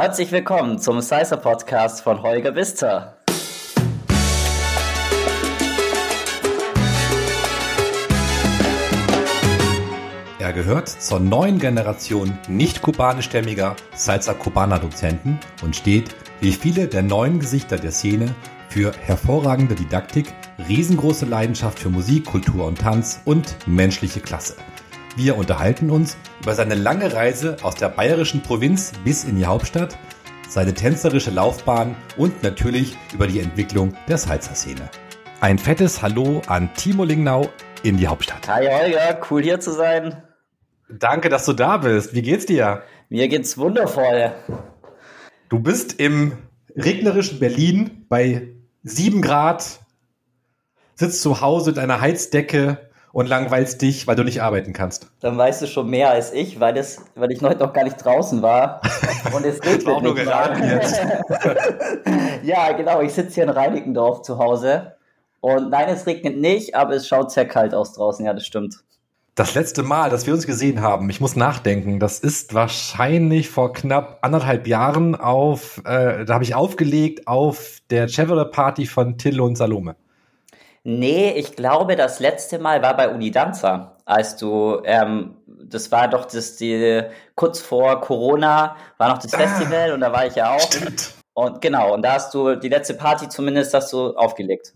Herzlich willkommen zum Sizer Podcast von Holger Bister. Er gehört zur neuen Generation nicht kubanischstämmiger Salsa Cubana Dozenten und steht, wie viele der neuen Gesichter der Szene, für hervorragende Didaktik, riesengroße Leidenschaft für Musik, Kultur und Tanz und menschliche Klasse. Wir unterhalten uns über seine lange Reise aus der bayerischen Provinz bis in die Hauptstadt, seine tänzerische Laufbahn und natürlich über die Entwicklung der Salsa-Szene. Ein fettes Hallo an Timo Lingnau in die Hauptstadt. Hi Holger, cool hier zu sein. Danke, dass du da bist. Wie geht's dir? Mir geht's wundervoll. Du bist im regnerischen Berlin bei sieben Grad, sitzt zu Hause mit einer Heizdecke und langweilst dich, weil du nicht arbeiten kannst. Dann weißt du schon mehr als ich, weil, das, weil ich heute noch gar nicht draußen war. Und es regnet auch nur geraten jetzt. ja, genau. Ich sitze hier in Reinickendorf zu Hause. Und nein, es regnet nicht, aber es schaut sehr kalt aus draußen. Ja, das stimmt. Das letzte Mal, dass wir uns gesehen haben, ich muss nachdenken, das ist wahrscheinlich vor knapp anderthalb Jahren auf, äh, da habe ich aufgelegt auf der Chevrolet Party von Till und Salome. Nee, ich glaube, das letzte Mal war bei Unidanza, als du, ähm, das war doch das, die, kurz vor Corona war noch das ah, Festival und da war ich ja auch. Stimmt. Und genau, und da hast du die letzte Party zumindest hast du aufgelegt.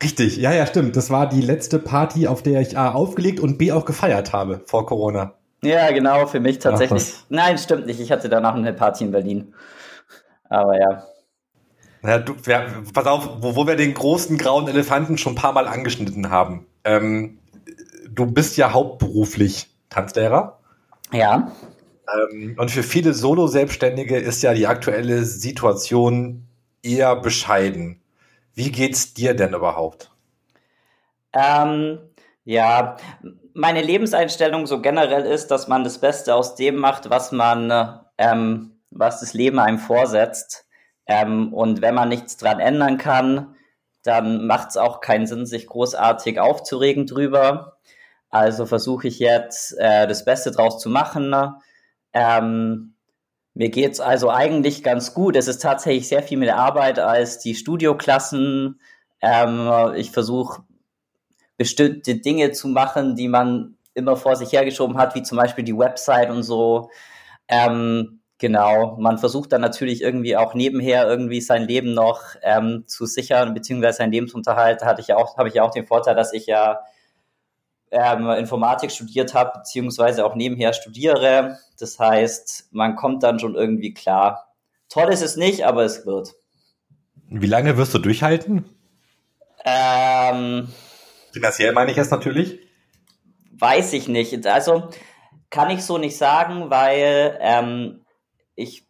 Richtig, ja, ja, stimmt. Das war die letzte Party, auf der ich A aufgelegt und B auch gefeiert habe vor Corona. Ja, genau, für mich tatsächlich. Ach, Nein, stimmt nicht. Ich hatte danach eine Party in Berlin. Aber ja. Ja, du, ja, pass auf, wo, wo wir den großen grauen Elefanten schon ein paar Mal angeschnitten haben. Ähm, du bist ja hauptberuflich Tanzlehrer. Ja. Ähm, und für viele Solo-Selbstständige ist ja die aktuelle Situation eher bescheiden. Wie geht's dir denn überhaupt? Ähm, ja, meine Lebenseinstellung so generell ist, dass man das Beste aus dem macht, was man, ähm, was das Leben einem vorsetzt. Ähm, und wenn man nichts dran ändern kann, dann macht es auch keinen Sinn, sich großartig aufzuregen drüber. Also versuche ich jetzt äh, das Beste draus zu machen. Ähm, mir geht's also eigentlich ganz gut. Es ist tatsächlich sehr viel mehr Arbeit als die Studioklassen. Ähm, ich versuche bestimmte Dinge zu machen, die man immer vor sich hergeschoben hat, wie zum Beispiel die Website und so. Ähm, Genau, man versucht dann natürlich irgendwie auch nebenher irgendwie sein Leben noch ähm, zu sichern, beziehungsweise sein Lebensunterhalt. Da hatte ich ja auch, habe ich ja auch den Vorteil, dass ich ja ähm, Informatik studiert habe, beziehungsweise auch nebenher studiere. Das heißt, man kommt dann schon irgendwie klar. Toll ist es nicht, aber es wird. Wie lange wirst du durchhalten? Ähm, Finanziell meine ich jetzt natürlich. Weiß ich nicht. Also kann ich so nicht sagen, weil ähm, ich,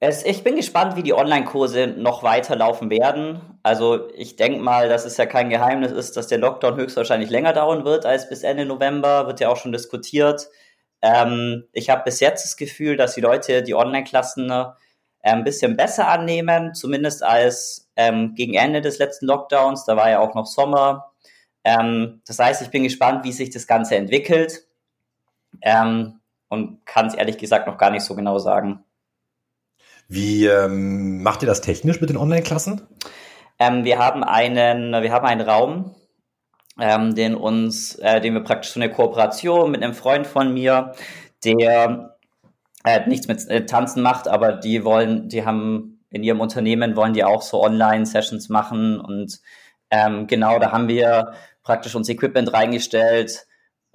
es, ich bin gespannt, wie die Online-Kurse noch weiterlaufen werden. Also ich denke mal, dass es ja kein Geheimnis ist, dass der Lockdown höchstwahrscheinlich länger dauern wird als bis Ende November, wird ja auch schon diskutiert. Ähm, ich habe bis jetzt das Gefühl, dass die Leute die Online-Klassen äh, ein bisschen besser annehmen, zumindest als ähm, gegen Ende des letzten Lockdowns. Da war ja auch noch Sommer. Ähm, das heißt, ich bin gespannt, wie sich das Ganze entwickelt. Ähm, und kann es ehrlich gesagt noch gar nicht so genau sagen. Wie ähm, macht ihr das technisch mit den Online-Klassen? Ähm, wir haben einen, wir haben einen Raum, ähm, den uns, äh, den wir praktisch so eine Kooperation mit einem Freund von mir, der äh, nichts mit äh, Tanzen macht, aber die wollen, die haben in ihrem Unternehmen wollen die auch so Online-Sessions machen und ähm, genau, da haben wir praktisch uns Equipment reingestellt,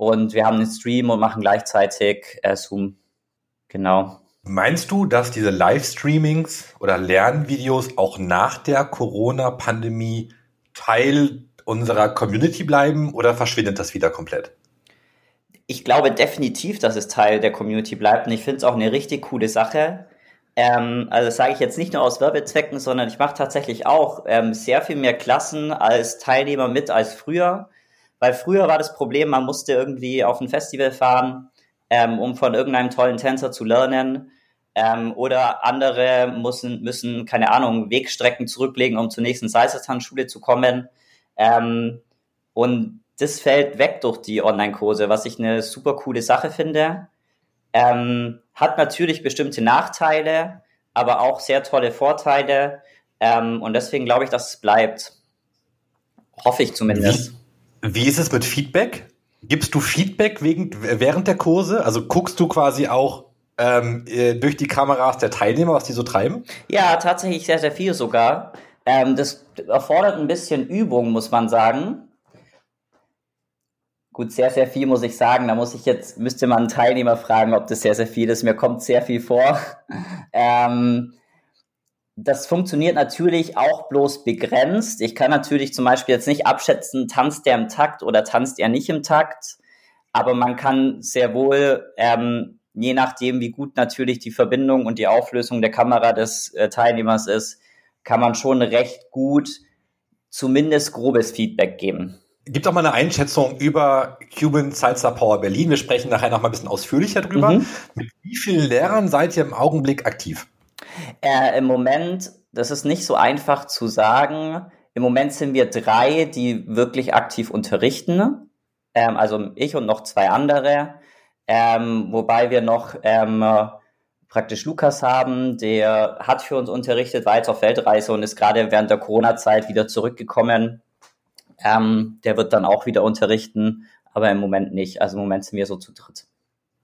und wir haben einen Stream und machen gleichzeitig äh, Zoom. Genau. Meinst du, dass diese Livestreamings oder Lernvideos auch nach der Corona-Pandemie Teil unserer Community bleiben oder verschwindet das wieder komplett? Ich glaube definitiv, dass es Teil der Community bleibt und ich finde es auch eine richtig coole Sache. Ähm, also das sage ich jetzt nicht nur aus Werbezwecken, sondern ich mache tatsächlich auch ähm, sehr viel mehr Klassen als Teilnehmer mit als früher. Weil früher war das Problem, man musste irgendwie auf ein Festival fahren, ähm, um von irgendeinem tollen Tänzer zu lernen. Ähm, oder andere müssen, müssen, keine Ahnung, Wegstrecken zurücklegen, um zur nächsten Salsa-Tanzschule zu kommen. Ähm, und das fällt weg durch die Online-Kurse, was ich eine super coole Sache finde. Ähm, hat natürlich bestimmte Nachteile, aber auch sehr tolle Vorteile. Ähm, und deswegen glaube ich, dass es bleibt. Hoffe ich zumindest. Wie, ist es mit Feedback? Gibst du Feedback wegen, während der Kurse? Also guckst du quasi auch ähm, äh, durch die Kameras der Teilnehmer, was die so treiben? Ja, tatsächlich sehr, sehr viel sogar. Ähm, das erfordert ein bisschen Übung, muss man sagen. Gut, sehr, sehr viel muss ich sagen. Da muss ich jetzt, müsste man einen Teilnehmer fragen, ob das sehr, sehr viel ist. Mir kommt sehr viel vor. ähm, das funktioniert natürlich auch bloß begrenzt. Ich kann natürlich zum Beispiel jetzt nicht abschätzen, tanzt der im Takt oder tanzt er nicht im Takt. Aber man kann sehr wohl, ähm, je nachdem, wie gut natürlich die Verbindung und die Auflösung der Kamera des äh, Teilnehmers ist, kann man schon recht gut zumindest grobes Feedback geben. Gibt auch mal eine Einschätzung über Cuban Salsa Power Berlin. Wir sprechen nachher noch mal ein bisschen ausführlicher drüber. Mhm. Mit wie vielen Lehrern seid ihr im Augenblick aktiv? Äh, Im Moment, das ist nicht so einfach zu sagen. Im Moment sind wir drei, die wirklich aktiv unterrichten. Ähm, also ich und noch zwei andere. Ähm, wobei wir noch ähm, praktisch Lukas haben, der hat für uns unterrichtet, war jetzt auf Weltreise und ist gerade während der Corona-Zeit wieder zurückgekommen ähm, der wird dann auch wieder unterrichten, aber im Moment nicht. Also im Moment sind wir so zu dritt.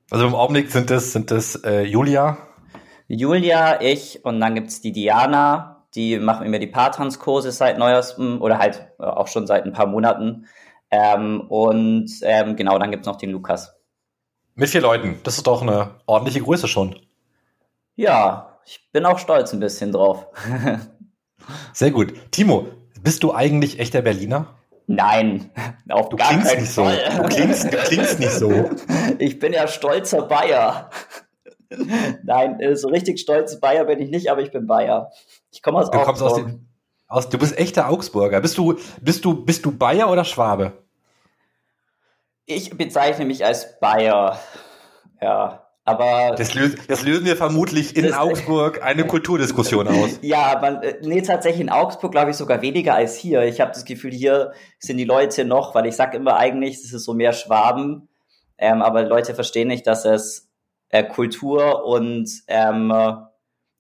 Also im Augenblick sind das, sind das äh, Julia? Julia, ich und dann gibt's die Diana, die machen immer die Paartanzkurse seit neuestem oder halt äh, auch schon seit ein paar Monaten. Ähm, und ähm, genau, dann gibt's noch den Lukas. Mit vier Leuten, das ist doch eine ordentliche Größe schon. Ja, ich bin auch stolz ein bisschen drauf. Sehr gut. Timo, bist du eigentlich echter Berliner? Nein, auf du gar klingst keinen nicht Fall. So. Du klingst, du klingst nicht so. Ich bin ja stolzer Bayer. Nein, äh, so richtig stolz Bayer bin ich nicht, aber ich bin Bayer. Ich komme aus du Augsburg. Aus den, aus, du bist echter Augsburger. Bist du, bist du, bist du Bayer oder Schwabe? Ich bezeichne mich als Bayer. Ja. Aber das, lösen, das lösen wir vermutlich in Augsburg eine Kulturdiskussion aus. Ja, man, äh, nee, tatsächlich in Augsburg glaube ich sogar weniger als hier. Ich habe das Gefühl, hier sind die Leute noch, weil ich sage immer eigentlich, es ist so mehr Schwaben, ähm, aber Leute verstehen nicht, dass es äh, Kultur und ähm,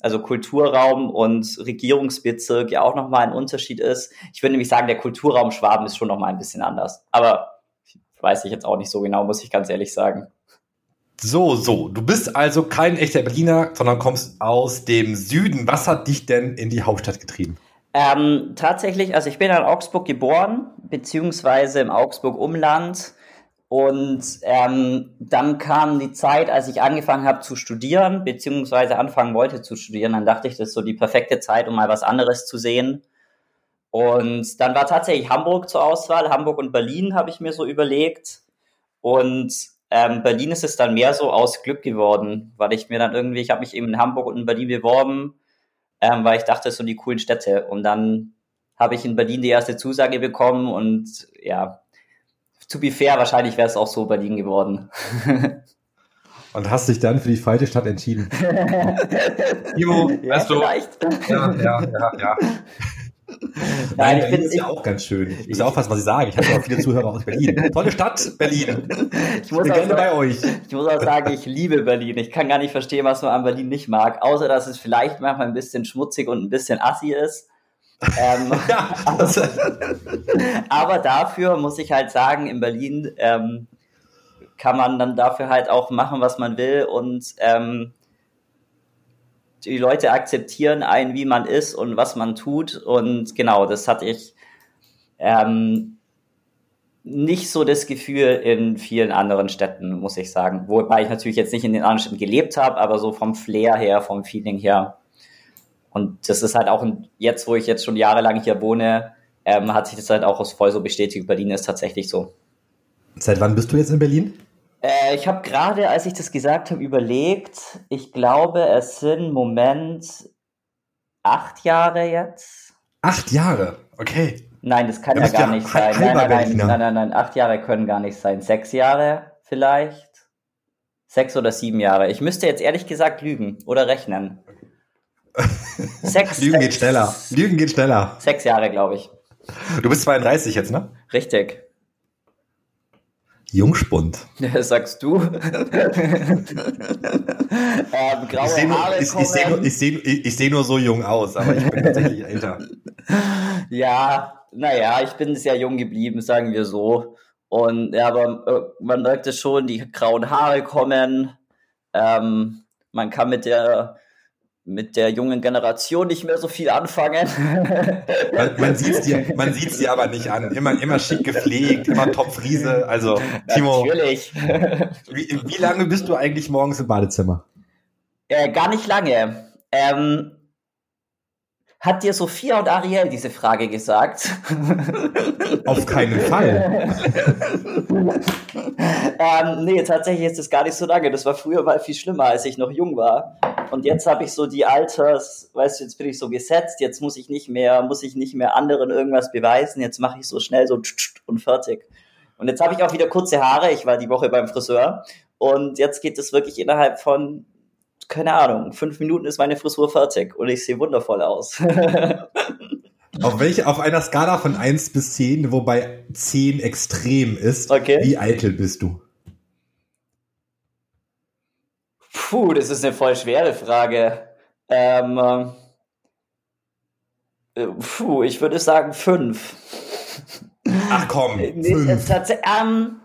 also Kulturraum und Regierungsbezirk ja auch nochmal ein Unterschied ist. Ich würde nämlich sagen, der Kulturraum Schwaben ist schon nochmal ein bisschen anders. Aber weiß ich jetzt auch nicht so genau, muss ich ganz ehrlich sagen. So, so. Du bist also kein echter Berliner, sondern kommst aus dem Süden. Was hat dich denn in die Hauptstadt getrieben? Ähm, tatsächlich, also ich bin in Augsburg geboren, beziehungsweise im Augsburg-Umland. Und ähm, dann kam die Zeit, als ich angefangen habe zu studieren, beziehungsweise anfangen wollte zu studieren. Dann dachte ich, das ist so die perfekte Zeit, um mal was anderes zu sehen. Und dann war tatsächlich Hamburg zur Auswahl. Hamburg und Berlin habe ich mir so überlegt. Und ähm, Berlin ist es dann mehr so aus Glück geworden, weil ich mir dann irgendwie, ich habe mich eben in Hamburg und in Berlin beworben, ähm, weil ich dachte, das sind die coolen Städte. Und dann habe ich in Berlin die erste Zusage bekommen und ja, to be fair, wahrscheinlich wäre es auch so Berlin geworden. und hast dich dann für die falsche Stadt entschieden. Ivo, ja, weißt du? Vielleicht. Ja, ja, ja, ja. Nein, ich Berlin ist ja auch ganz schön. Ich muss aufpassen, was ich sage. Ich habe auch viele Zuhörer aus Berlin. Tolle Stadt, Berlin. Ich, muss ich bin gerne bei euch. Ich muss auch sagen, ich liebe Berlin. Ich kann gar nicht verstehen, was man an Berlin nicht mag, außer dass es vielleicht manchmal ein bisschen schmutzig und ein bisschen assi ist. Ähm, ja, aber, aber, dafür muss ich halt sagen, in Berlin ähm, kann man dann dafür halt auch machen, was man will und ähm, die Leute akzeptieren einen, wie man ist und was man tut. Und genau, das hatte ich ähm, nicht so das Gefühl in vielen anderen Städten, muss ich sagen. Wobei ich natürlich jetzt nicht in den anderen Städten gelebt habe, aber so vom Flair her, vom Feeling her. Und das ist halt auch jetzt, wo ich jetzt schon jahrelang hier wohne, ähm, hat sich das halt auch aus voll so bestätigt. Berlin ist tatsächlich so. Seit wann bist du jetzt in Berlin? Äh, ich habe gerade, als ich das gesagt habe, überlegt. Ich glaube, es sind Moment acht Jahre jetzt. Acht Jahre, okay. Nein, das kann ja gar ja nicht sein. Nein nein, nein, nein, nein, nein, acht Jahre können gar nicht sein. Sechs Jahre vielleicht. Sechs oder sieben Jahre. Ich müsste jetzt ehrlich gesagt lügen oder rechnen. Sechs, Lügen geht schneller. Lügen geht schneller. Sechs Jahre, glaube ich. Du bist 32 jetzt, ne? Richtig. Jungspund. Sagst du? ähm, graue ich sehe nur, ich, ich seh nur, ich seh, ich seh nur so jung aus, aber ich bin tatsächlich älter. Ja, naja, ich bin sehr jung geblieben, sagen wir so. Und ja, aber äh, man merkt es schon, die grauen Haare kommen. Ähm, man kann mit der mit der jungen Generation nicht mehr so viel anfangen. Man, man sieht es dir, man sieht's dir aber nicht an. Immer, immer schick gepflegt, immer Topfriese. Also, Timo. Natürlich. Wie, wie lange bist du eigentlich morgens im Badezimmer? Äh, gar nicht lange. Ähm, hat dir Sophia und Ariel diese Frage gesagt? Auf keinen Fall. ähm, nee, tatsächlich ist es gar nicht so lange. Das war früher mal viel schlimmer, als ich noch jung war. Und jetzt habe ich so die Alters, weißt du, jetzt bin ich so gesetzt, jetzt muss ich nicht mehr, muss ich nicht mehr anderen irgendwas beweisen, jetzt mache ich so schnell so und fertig. Und jetzt habe ich auch wieder kurze Haare, ich war die Woche beim Friseur und jetzt geht es wirklich innerhalb von keine Ahnung, fünf Minuten ist meine Frisur fertig und ich sehe wundervoll aus. auf welche, auf einer Skala von 1 bis 10, wobei 10 extrem ist, okay. wie eitel bist du? Puh, das ist eine voll schwere Frage. Ähm, äh, puh, ich würde sagen 5. Ach komm, 5. Ähm,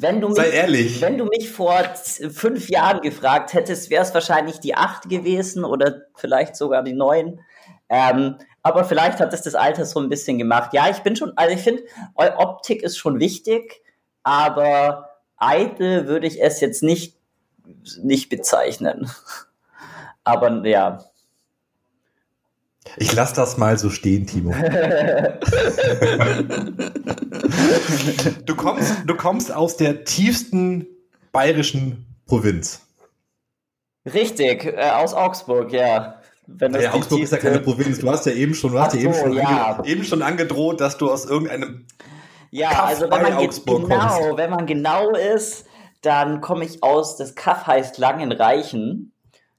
wenn du, mich, Sei ehrlich. wenn du mich vor fünf Jahren gefragt hättest, wäre es wahrscheinlich die acht gewesen oder vielleicht sogar die neun. Ähm, aber vielleicht hat es das Alter so ein bisschen gemacht. Ja, ich bin schon, also ich finde, Optik ist schon wichtig, aber eitel würde ich es jetzt nicht, nicht bezeichnen. Aber ja, ich lasse das mal so stehen, Timo. du, kommst, du kommst aus der tiefsten bayerischen Provinz. Richtig, äh, aus Augsburg, ja. Wenn das ja, Augsburg ist ja keine Provinz. Du hast ja eben schon, du hast ja eben, schon ja. Eben schon angedroht, dass du aus irgendeinem ja, Kaff also wenn man Augsburg genau, kommst. wenn man genau ist, dann komme ich aus. Das Kaff heißt Langenreichen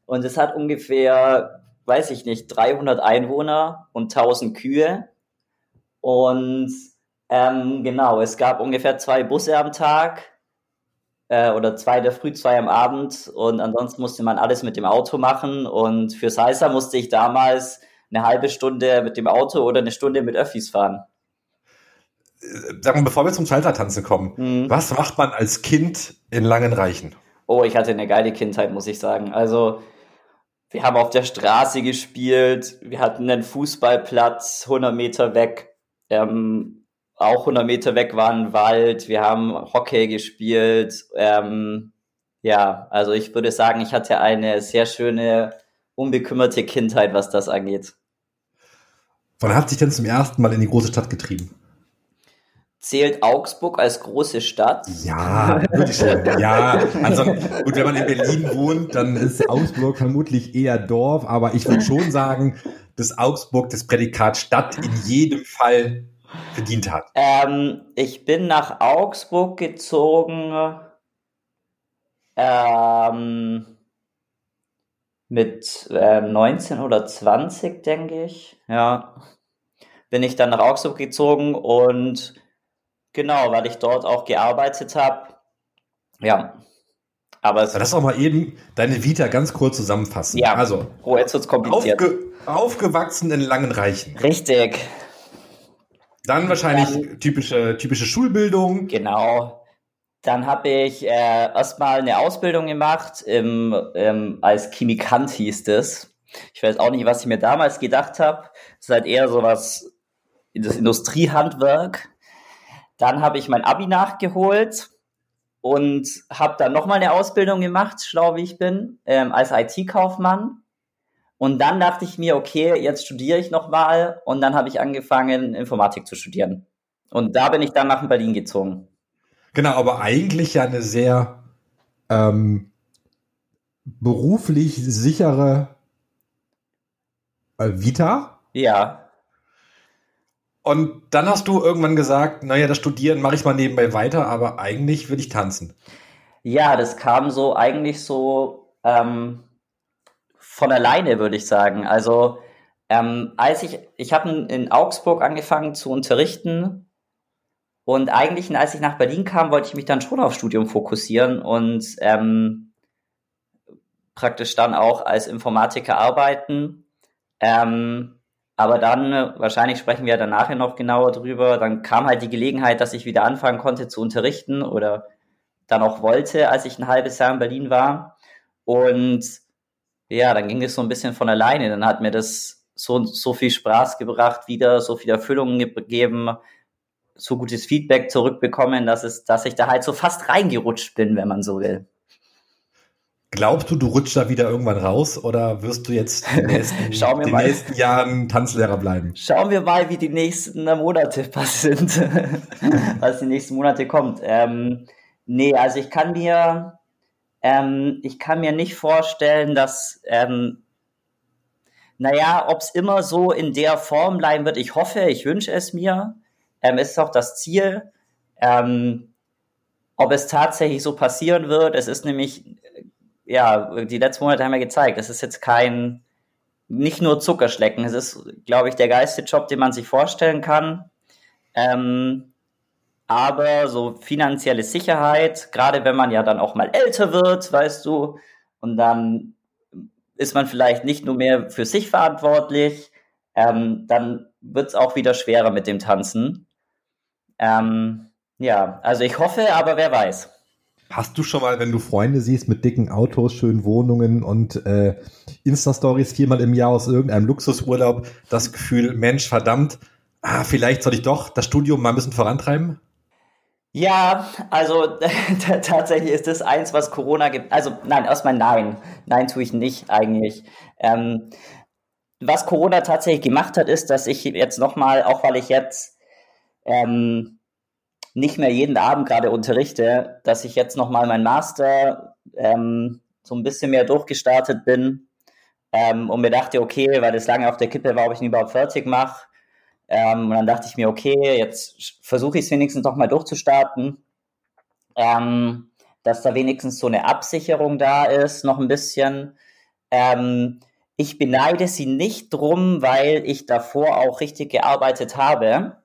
und es hat ungefähr weiß ich nicht, 300 Einwohner und 1000 Kühe. Und ähm, genau, es gab ungefähr zwei Busse am Tag äh, oder zwei der Früh, zwei am Abend. Und ansonsten musste man alles mit dem Auto machen. Und für Salsa musste ich damals eine halbe Stunde mit dem Auto oder eine Stunde mit Öffis fahren. Sag mal, bevor wir zum Salsa-Tanzen kommen, mhm. was macht man als Kind in Langenreichen? Oh, ich hatte eine geile Kindheit, muss ich sagen. Also wir haben auf der Straße gespielt, wir hatten einen Fußballplatz 100 Meter weg, ähm, auch 100 Meter weg war ein Wald, wir haben Hockey gespielt. Ähm, ja, also ich würde sagen, ich hatte eine sehr schöne, unbekümmerte Kindheit, was das angeht. Wann hat sich denn zum ersten Mal in die große Stadt getrieben? Zählt Augsburg als große Stadt? Ja, würde ich schon. Ja, also gut, wenn man in Berlin wohnt, dann ist Augsburg vermutlich eher Dorf, aber ich würde schon sagen, dass Augsburg das Prädikat Stadt in jedem Fall verdient hat. Ähm, ich bin nach Augsburg gezogen ähm, mit äh, 19 oder 20, denke ich. Ja, bin ich dann nach Augsburg gezogen und Genau, weil ich dort auch gearbeitet habe. Ja. Aber es Lass doch mal eben deine Vita ganz kurz zusammenfassen. Ja, also, oh, jetzt wird's kompliziert. Aufge aufgewachsen in Langenreichen. Richtig. Dann wahrscheinlich Dann, typische, typische Schulbildung. Genau. Dann habe ich äh, erstmal eine Ausbildung gemacht, im, im, als Chemikant hieß es. Ich weiß auch nicht, was ich mir damals gedacht habe. Es ist halt eher sowas, das Industriehandwerk. Dann habe ich mein Abi nachgeholt und habe dann nochmal eine Ausbildung gemacht, schlau wie ich bin, ähm, als IT-Kaufmann. Und dann dachte ich mir, okay, jetzt studiere ich nochmal. Und dann habe ich angefangen, Informatik zu studieren. Und da bin ich dann nach Berlin gezogen. Genau, aber eigentlich ja eine sehr ähm, beruflich sichere äh, Vita. Ja. Und dann hast du irgendwann gesagt, naja, das Studieren mache ich mal nebenbei weiter, aber eigentlich will ich tanzen. Ja, das kam so eigentlich so ähm, von alleine, würde ich sagen. Also ähm, als ich, ich habe in Augsburg angefangen zu unterrichten Und eigentlich, als ich nach Berlin kam, wollte ich mich dann schon auf Studium fokussieren und ähm, praktisch dann auch als Informatiker arbeiten. Ähm, aber dann, wahrscheinlich sprechen wir dann nachher noch genauer drüber, dann kam halt die Gelegenheit, dass ich wieder anfangen konnte zu unterrichten oder dann auch wollte, als ich ein halbes Jahr in Berlin war. Und ja, dann ging es so ein bisschen von alleine. Dann hat mir das so, so viel Spaß gebracht, wieder so viel Erfüllung gegeben, so gutes Feedback zurückbekommen, dass es, dass ich da halt so fast reingerutscht bin, wenn man so will. Glaubst du, du rutschst da wieder irgendwann raus oder wirst du jetzt nächsten, die nächsten Jahren Tanzlehrer bleiben? Schauen wir mal, wie die nächsten Monate sind, was die nächsten Monate kommt. Ähm, nee, also ich kann mir, ähm, ich kann mir nicht vorstellen, dass, ähm, naja, ob es immer so in der Form bleiben wird. Ich hoffe, ich wünsche es mir. Ähm, ist auch das Ziel. Ähm, ob es tatsächlich so passieren wird, es ist nämlich ja, die letzten Monate haben ja gezeigt, es ist jetzt kein, nicht nur Zuckerschlecken, es ist, glaube ich, der geilste Job, den man sich vorstellen kann. Ähm, aber so finanzielle Sicherheit, gerade wenn man ja dann auch mal älter wird, weißt du, und dann ist man vielleicht nicht nur mehr für sich verantwortlich, ähm, dann wird es auch wieder schwerer mit dem Tanzen. Ähm, ja, also ich hoffe, aber wer weiß. Hast du schon mal, wenn du Freunde siehst mit dicken Autos, schönen Wohnungen und äh, Insta-Stories viermal im Jahr aus irgendeinem Luxusurlaub, das Gefühl, Mensch, verdammt, ah, vielleicht soll ich doch das Studium mal ein bisschen vorantreiben? Ja, also tatsächlich ist das eins, was Corona gibt. Also nein, erstmal nein. Nein, tue ich nicht eigentlich. Ähm, was Corona tatsächlich gemacht hat, ist, dass ich jetzt nochmal, auch weil ich jetzt ähm, nicht mehr jeden Abend gerade unterrichte, dass ich jetzt nochmal mein Master ähm, so ein bisschen mehr durchgestartet bin ähm, und mir dachte, okay, weil das lange auf der Kippe war, ob ich ihn überhaupt fertig mache. Ähm, und dann dachte ich mir, okay, jetzt versuche ich es wenigstens noch mal durchzustarten, ähm, dass da wenigstens so eine Absicherung da ist, noch ein bisschen. Ähm, ich beneide sie nicht drum, weil ich davor auch richtig gearbeitet habe.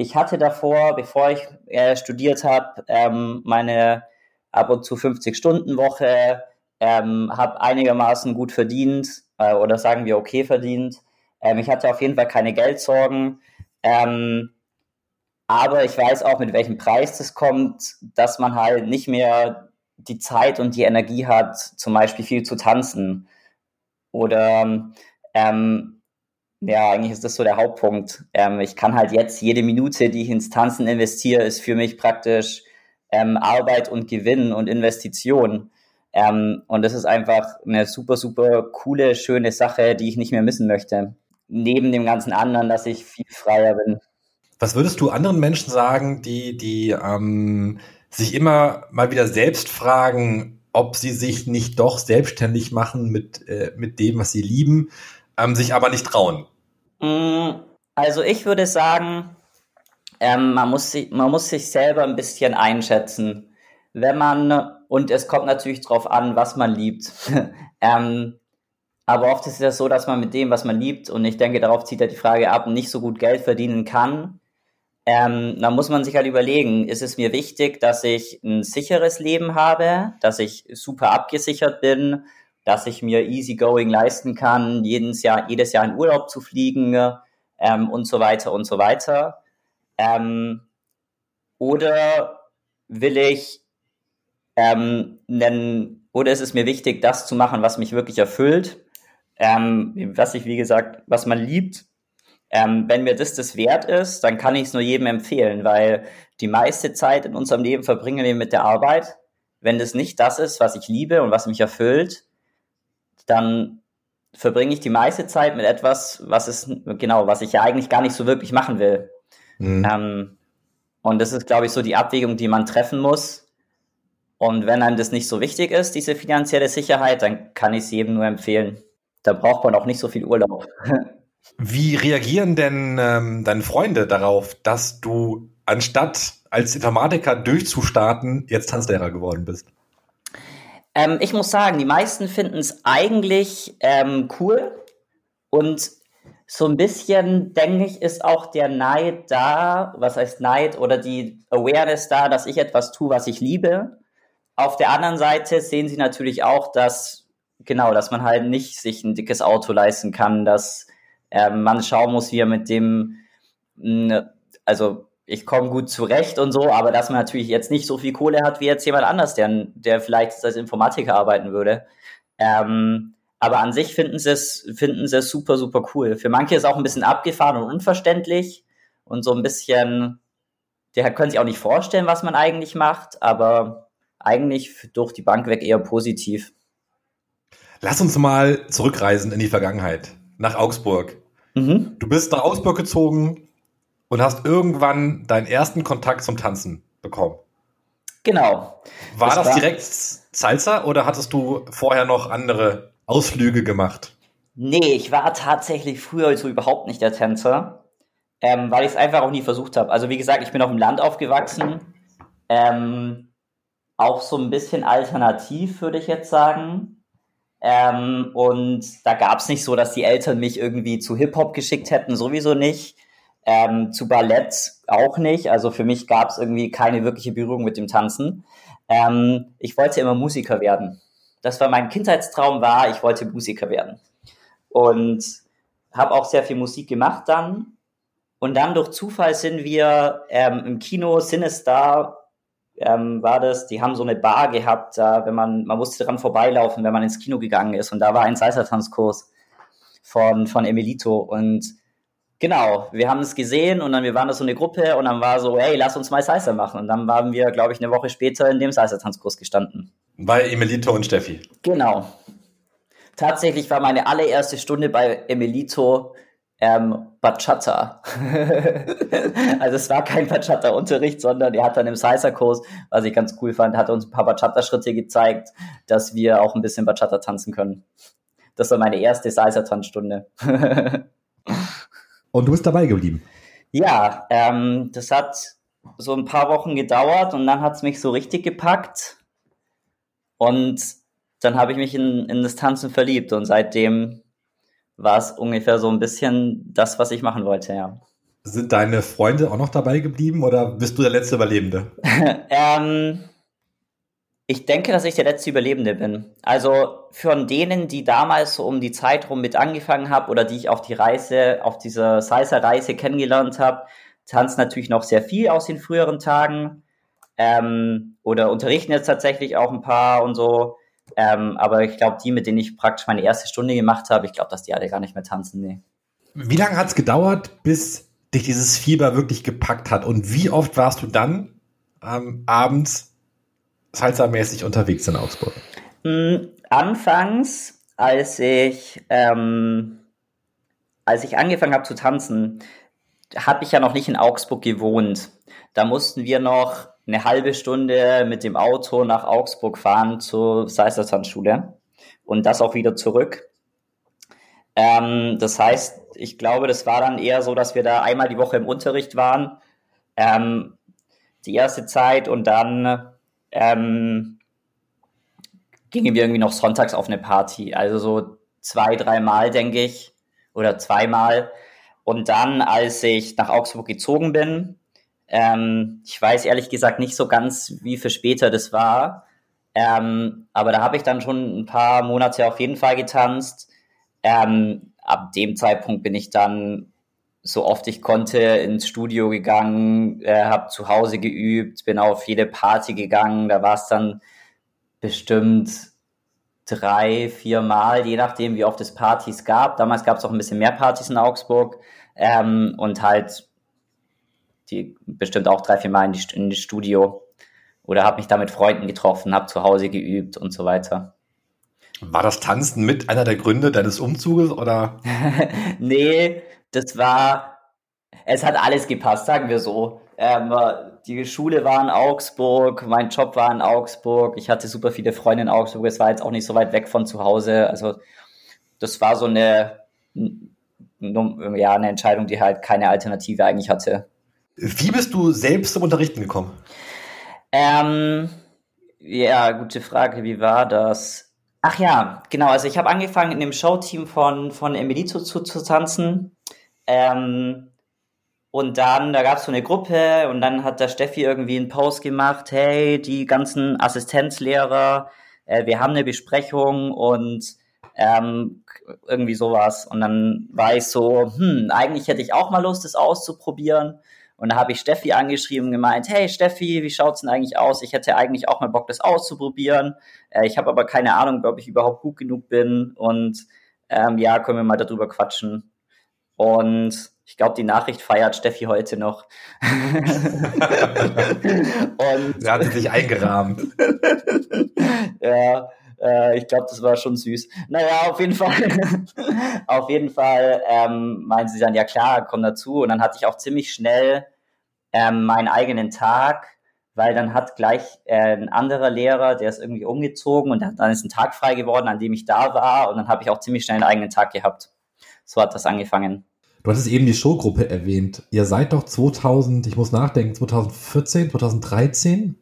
Ich hatte davor, bevor ich äh, studiert habe, ähm, meine ab und zu 50-Stunden-Woche, ähm, habe einigermaßen gut verdient äh, oder sagen wir okay verdient. Ähm, ich hatte auf jeden Fall keine Geldsorgen. Ähm, aber ich weiß auch, mit welchem Preis das kommt, dass man halt nicht mehr die Zeit und die Energie hat, zum Beispiel viel zu tanzen. Oder ähm, ja, eigentlich ist das so der Hauptpunkt. Ähm, ich kann halt jetzt jede Minute, die ich ins Tanzen investiere, ist für mich praktisch ähm, Arbeit und Gewinn und Investition. Ähm, und das ist einfach eine super, super coole, schöne Sache, die ich nicht mehr missen möchte. Neben dem ganzen anderen, dass ich viel freier bin. Was würdest du anderen Menschen sagen, die, die ähm, sich immer mal wieder selbst fragen, ob sie sich nicht doch selbstständig machen mit, äh, mit dem, was sie lieben? Ähm, sich aber nicht trauen? Mm, also ich würde sagen, ähm, man, muss sich, man muss sich selber ein bisschen einschätzen. Wenn man, und es kommt natürlich darauf an, was man liebt. ähm, aber oft ist es so, dass man mit dem, was man liebt, und ich denke, darauf zieht er die Frage ab, nicht so gut Geld verdienen kann. Ähm, dann muss man sich halt überlegen, ist es mir wichtig, dass ich ein sicheres Leben habe, dass ich super abgesichert bin, dass ich mir easygoing leisten kann, jedes Jahr, jedes Jahr in Urlaub zu fliegen ähm, und so weiter und so weiter. Ähm, oder will ich ähm, nennen, oder ist es mir wichtig, das zu machen, was mich wirklich erfüllt, ähm, was ich, wie gesagt, was man liebt. Ähm, wenn mir das das wert ist, dann kann ich es nur jedem empfehlen, weil die meiste Zeit in unserem Leben verbringen wir mit der Arbeit. Wenn das nicht das ist, was ich liebe und was mich erfüllt, dann verbringe ich die meiste Zeit mit etwas, was ist, genau, was ich ja eigentlich gar nicht so wirklich machen will. Mhm. Ähm, und das ist, glaube ich, so die Abwägung, die man treffen muss. Und wenn einem das nicht so wichtig ist, diese finanzielle Sicherheit, dann kann ich es jedem nur empfehlen. Da braucht man auch nicht so viel Urlaub. Wie reagieren denn ähm, deine Freunde darauf, dass du anstatt als Informatiker durchzustarten, jetzt Tanzlehrer geworden bist? Ähm, ich muss sagen, die meisten finden es eigentlich ähm, cool und so ein bisschen, denke ich, ist auch der Neid da, was heißt Neid oder die Awareness da, dass ich etwas tue, was ich liebe. Auf der anderen Seite sehen sie natürlich auch, dass, genau, dass man halt nicht sich ein dickes Auto leisten kann, dass äh, man schauen muss, wie er mit dem, also ich komme gut zurecht und so, aber dass man natürlich jetzt nicht so viel Kohle hat wie jetzt jemand anders, der, der vielleicht als Informatiker arbeiten würde. Ähm, aber an sich finden sie es, finden sie es super, super cool. Für manche ist es auch ein bisschen abgefahren und unverständlich und so ein bisschen, der können sich auch nicht vorstellen, was man eigentlich macht, aber eigentlich durch die Bank weg eher positiv. Lass uns mal zurückreisen in die Vergangenheit, nach Augsburg. Mhm. Du bist nach Augsburg gezogen und hast irgendwann deinen ersten Kontakt zum Tanzen bekommen. Genau. War das, das war direkt Salsa oder hattest du vorher noch andere Ausflüge gemacht? Nee, ich war tatsächlich früher so überhaupt nicht der Tänzer, ähm, weil ich es einfach auch nie versucht habe. Also wie gesagt, ich bin auf dem Land aufgewachsen, ähm, auch so ein bisschen alternativ, würde ich jetzt sagen. Ähm, und da gab es nicht so, dass die Eltern mich irgendwie zu Hip-Hop geschickt hätten, sowieso nicht. Ähm, zu Ballett auch nicht. Also für mich gab es irgendwie keine wirkliche Berührung mit dem Tanzen. Ähm, ich wollte immer Musiker werden das war mein Kindheitstraum war, ich wollte Musiker werden. Und habe auch sehr viel Musik gemacht dann. Und dann durch Zufall sind wir ähm, im Kino Sinister ähm, war das, die haben so eine Bar gehabt, da, wenn man, man musste dran vorbeilaufen, wenn man ins Kino gegangen ist. Und da war ein Salsa-Tanzkurs von, von Emilito. Und genau, wir haben es gesehen und dann wir waren da so eine Gruppe und dann war so, hey, lass uns mal Salsa machen. Und dann waren wir, glaube ich, eine Woche später in dem Salsa-Tanzkurs gestanden. Bei Emilito und Steffi. Genau. Tatsächlich war meine allererste Stunde bei Emilito ähm, Bachata. also es war kein Bachata-Unterricht, sondern er hat dann im Salsa-Kurs, was ich ganz cool fand, hat uns ein paar Bachata-Schritte gezeigt, dass wir auch ein bisschen Bachata tanzen können. Das war meine erste Salsa-Tanzstunde. und du bist dabei geblieben? Ja, ähm, das hat so ein paar Wochen gedauert und dann hat es mich so richtig gepackt. Und dann habe ich mich in, in das Tanzen verliebt und seitdem war es ungefähr so ein bisschen das, was ich machen wollte, ja. Sind deine Freunde auch noch dabei geblieben oder bist du der letzte Überlebende? ähm, ich denke, dass ich der letzte Überlebende bin. Also von denen, die damals so um die Zeit rum mit angefangen habe oder die ich auf die Reise, auf dieser Salsa-Reise kennengelernt habe, tanzen natürlich noch sehr viel aus den früheren Tagen ähm, oder unterrichten jetzt tatsächlich auch ein paar und so. Ähm, aber ich glaube, die, mit denen ich praktisch meine erste Stunde gemacht habe, ich glaube, dass die alle gar nicht mehr tanzen. Nee. Wie lange hat es gedauert, bis dich dieses Fieber wirklich gepackt hat? Und wie oft warst du dann ähm, abends salsa-mäßig unterwegs in Augsburg? Mhm, anfangs, als ich, ähm, als ich angefangen habe zu tanzen, habe ich ja noch nicht in Augsburg gewohnt. Da mussten wir noch eine halbe Stunde mit dem Auto nach Augsburg fahren zur Seistertanzschule und das auch wieder zurück. Ähm, das heißt, ich glaube, das war dann eher so, dass wir da einmal die Woche im Unterricht waren, ähm, die erste Zeit und dann ähm, gingen wir irgendwie noch sonntags auf eine Party. Also so zwei, dreimal, denke ich, oder zweimal. Und dann, als ich nach Augsburg gezogen bin, ähm, ich weiß ehrlich gesagt nicht so ganz, wie für später das war. Ähm, aber da habe ich dann schon ein paar Monate auf jeden Fall getanzt. Ähm, ab dem Zeitpunkt bin ich dann so oft ich konnte ins Studio gegangen, äh, habe zu Hause geübt, bin auf jede Party gegangen. Da war es dann bestimmt drei, vier Mal, je nachdem, wie oft es Partys gab. Damals gab es auch ein bisschen mehr Partys in Augsburg ähm, und halt die bestimmt auch drei, vier Mal in, die, in das Studio oder habe mich da mit Freunden getroffen, habe zu Hause geübt und so weiter. War das Tanzen mit einer der Gründe deines Umzuges oder? nee, das war, es hat alles gepasst, sagen wir so. Ähm, die Schule war in Augsburg, mein Job war in Augsburg, ich hatte super viele Freunde in Augsburg, es war jetzt auch nicht so weit weg von zu Hause. Also das war so eine, ja, eine Entscheidung, die halt keine Alternative eigentlich hatte. Wie bist du selbst zum Unterrichten gekommen? Ähm, ja, gute Frage. Wie war das? Ach ja, genau. Also ich habe angefangen in dem Showteam von, von Emilito zu, zu tanzen. Ähm, und dann, da gab es so eine Gruppe und dann hat der Steffi irgendwie einen Post gemacht, hey, die ganzen Assistenzlehrer, äh, wir haben eine Besprechung und ähm, irgendwie sowas. Und dann war ich so, hm, eigentlich hätte ich auch mal Lust, das auszuprobieren. Und da habe ich Steffi angeschrieben und gemeint, hey Steffi, wie schaut's denn eigentlich aus? Ich hätte eigentlich auch mal Bock, das auszuprobieren. Äh, ich habe aber keine Ahnung, ob ich überhaupt gut genug bin. Und ähm, ja, können wir mal darüber quatschen. Und ich glaube, die Nachricht feiert Steffi heute noch. und Sie hat sich eingerahmt. ja, äh, ich glaube, das war schon süß. Naja, auf jeden Fall, auf jeden Fall ähm, meinen sie dann, ja klar, komm dazu. Und dann hatte ich auch ziemlich schnell ähm, meinen eigenen Tag, weil dann hat gleich äh, ein anderer Lehrer, der ist irgendwie umgezogen und dann ist ein Tag frei geworden, an dem ich da war. Und dann habe ich auch ziemlich schnell einen eigenen Tag gehabt. So hat das angefangen. Du hattest eben die Showgruppe erwähnt. Ihr seid doch 2000, ich muss nachdenken, 2014, 2013,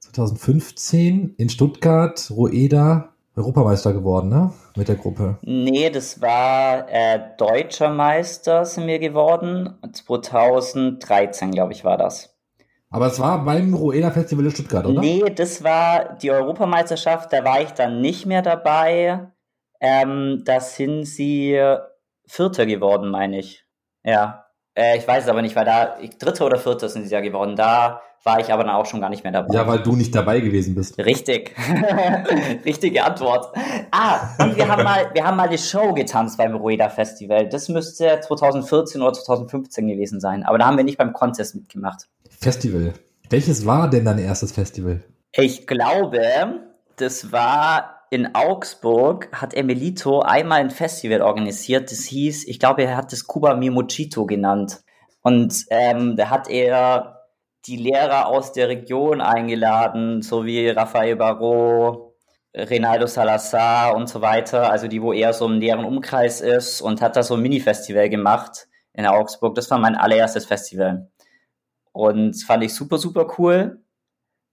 2015 in Stuttgart, Roeda, Europameister geworden, ne? Mit der Gruppe. Nee, das war äh, Deutscher Meister sind wir geworden. 2013, glaube ich, war das. Aber es war beim Roeda Festival in Stuttgart, oder? Nee, das war die Europameisterschaft, da war ich dann nicht mehr dabei. Ähm, da sind sie Vierter geworden, meine ich. Ja. Äh, ich weiß es aber nicht, weil da, Dritter oder Vierter sind sie ja geworden. Da war ich aber dann auch schon gar nicht mehr dabei. Ja, weil du nicht dabei gewesen bist. Richtig. Richtige Antwort. Ah, und wir haben mal, wir haben mal die Show getanzt beim Rueda Festival. Das müsste 2014 oder 2015 gewesen sein. Aber da haben wir nicht beim Contest mitgemacht. Festival. Welches war denn dein erstes Festival? Ich glaube, das war in Augsburg hat Emilito einmal ein Festival organisiert, das hieß, ich glaube, er hat das Cuba Mimochito genannt. Und ähm, da hat er die Lehrer aus der Region eingeladen, so wie Rafael Barro, Reynaldo Salazar und so weiter, also die, wo eher so im näheren Umkreis ist und hat da so ein Mini-Festival gemacht in Augsburg. Das war mein allererstes Festival. Und fand ich super, super cool.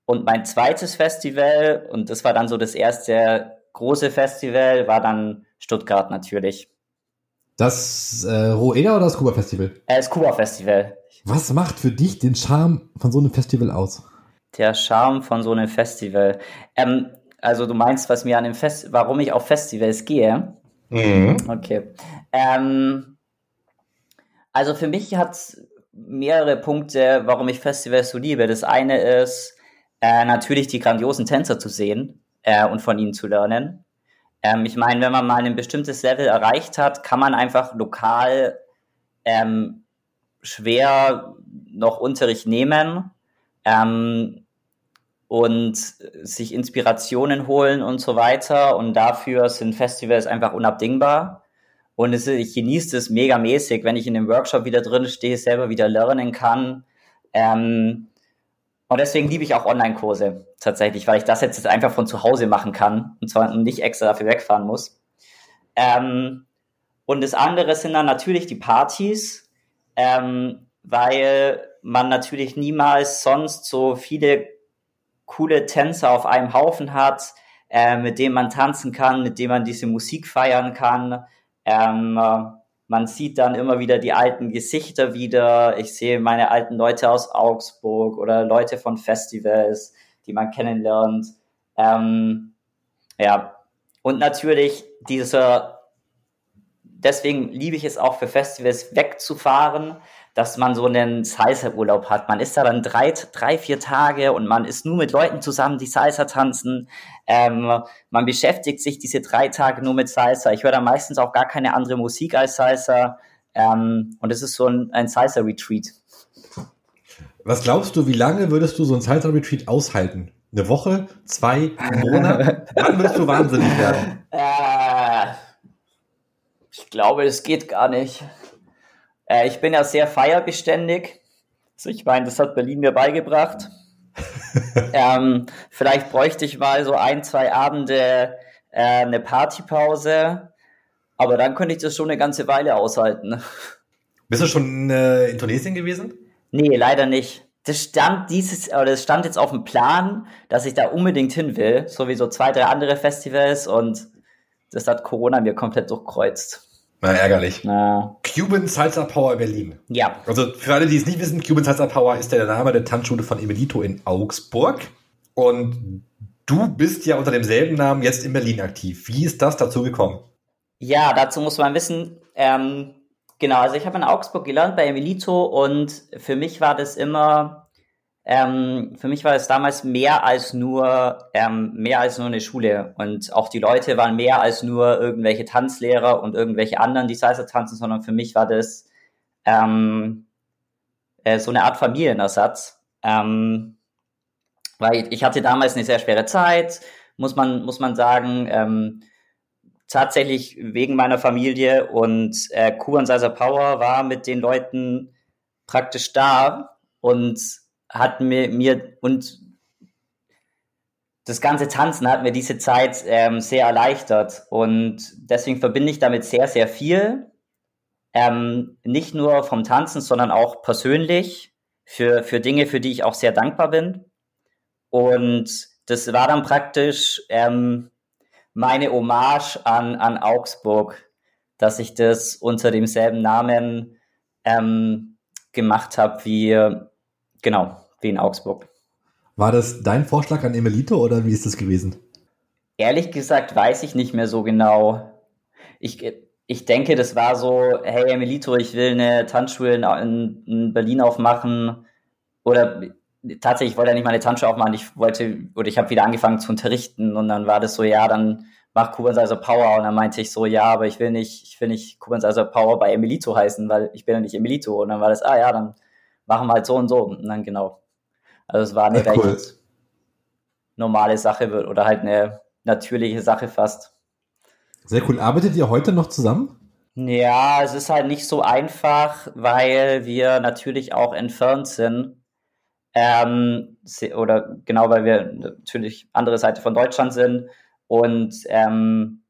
Und mein zweites Festival, und das war dann so das erste große Festival, war dann Stuttgart natürlich. Das äh, Roeda oder das Kuba Festival? Äh, das Kuba Festival. Was macht für dich den Charme von so einem Festival aus? Der Charme von so einem Festival. Ähm, also du meinst, was mir an dem Fest, warum ich auf Festivals gehe? Mhm. Okay. Ähm, also für mich hat es mehrere Punkte, warum ich Festivals so liebe. Das eine ist, äh, natürlich die grandiosen Tänzer zu sehen äh, und von ihnen zu lernen. Ähm, ich meine, wenn man mal ein bestimmtes Level erreicht hat, kann man einfach lokal ähm, schwer noch Unterricht nehmen ähm, und sich Inspirationen holen und so weiter. Und dafür sind Festivals einfach unabdingbar. Und es, ich genieße es megamäßig, wenn ich in dem Workshop wieder drin stehe, selber wieder lernen kann. Ähm, und deswegen liebe ich auch Online-Kurse tatsächlich, weil ich das jetzt einfach von zu Hause machen kann und zwar nicht extra dafür wegfahren muss. Ähm, und das andere sind dann natürlich die Partys, ähm, weil man natürlich niemals sonst so viele coole Tänzer auf einem Haufen hat, äh, mit denen man tanzen kann, mit denen man diese Musik feiern kann. Ähm, man sieht dann immer wieder die alten Gesichter wieder. Ich sehe meine alten Leute aus Augsburg oder Leute von Festivals, die man kennenlernt. Ähm, ja, und natürlich dieser, deswegen liebe ich es auch für Festivals wegzufahren, dass man so einen Salsa-Urlaub hat. Man ist da dann drei, drei, vier Tage und man ist nur mit Leuten zusammen, die Salsa tanzen. Ähm, man beschäftigt sich diese drei Tage nur mit Salsa. Ich höre da meistens auch gar keine andere Musik als Salsa. Ähm, und es ist so ein, ein Salsa-Retreat. Was glaubst du, wie lange würdest du so ein Salsa-Retreat aushalten? Eine Woche? Zwei? Monate? Wann würdest du wahnsinnig werden? Ich glaube, das geht gar nicht. Äh, ich bin ja sehr feierbeständig. Also ich meine, das hat Berlin mir beigebracht. ähm, vielleicht bräuchte ich mal so ein, zwei Abende äh, eine Partypause. Aber dann könnte ich das schon eine ganze Weile aushalten. Bist du schon äh, in Tunesien gewesen? Nee, leider nicht. Das stand dieses, oder das stand jetzt auf dem Plan, dass ich da unbedingt hin will, so wie so zwei, drei andere Festivals und das hat Corona mir komplett durchkreuzt. Na, ärgerlich. Na. Cuban Salsa Power Berlin. Ja. Also für alle, die es nicht wissen, Cuban Salsa Power ist der Name der Tanzschule von Emelito in Augsburg. Und du bist ja unter demselben Namen jetzt in Berlin aktiv. Wie ist das dazu gekommen? Ja, dazu muss man wissen, ähm, genau, also ich habe in Augsburg gelernt bei Emelito und für mich war das immer ähm, für mich war es damals mehr als nur ähm, mehr als nur eine Schule und auch die Leute waren mehr als nur irgendwelche Tanzlehrer und irgendwelche anderen, die Salsa tanzen, sondern für mich war das ähm, äh, so eine Art Familienersatz, ähm, weil ich hatte damals eine sehr schwere Zeit, muss man muss man sagen. Ähm, tatsächlich wegen meiner Familie und äh, Kuban Salsa Power war mit den Leuten praktisch da und hat mir, mir und das ganze Tanzen hat mir diese Zeit ähm, sehr erleichtert und deswegen verbinde ich damit sehr, sehr viel. Ähm, nicht nur vom Tanzen, sondern auch persönlich für, für Dinge, für die ich auch sehr dankbar bin. Und das war dann praktisch ähm, meine Hommage an, an Augsburg, dass ich das unter demselben Namen ähm, gemacht habe wie, genau, wie in Augsburg. War das dein Vorschlag an Emelito oder wie ist das gewesen? Ehrlich gesagt weiß ich nicht mehr so genau. Ich, ich denke, das war so, hey Emelito, ich will eine Tanzschule in, in Berlin aufmachen. Oder tatsächlich, ich wollte ja nicht meine Tanzschule aufmachen, ich wollte, oder ich habe wieder angefangen zu unterrichten und dann war das so, ja, dann mach Kuban also Power und dann meinte ich so, ja, aber ich will nicht, ich will nicht Kuban also Power bei Emilito heißen, weil ich bin ja nicht Emilito und dann war das, ah ja, dann machen wir halt so und so und dann genau also es war eine ja, cool. recht normale Sache oder halt eine natürliche Sache fast. Sehr cool. Arbeitet ihr heute noch zusammen? Ja, es ist halt nicht so einfach, weil wir natürlich auch entfernt sind. Ähm, oder genau, weil wir natürlich andere Seite von Deutschland sind und ähm,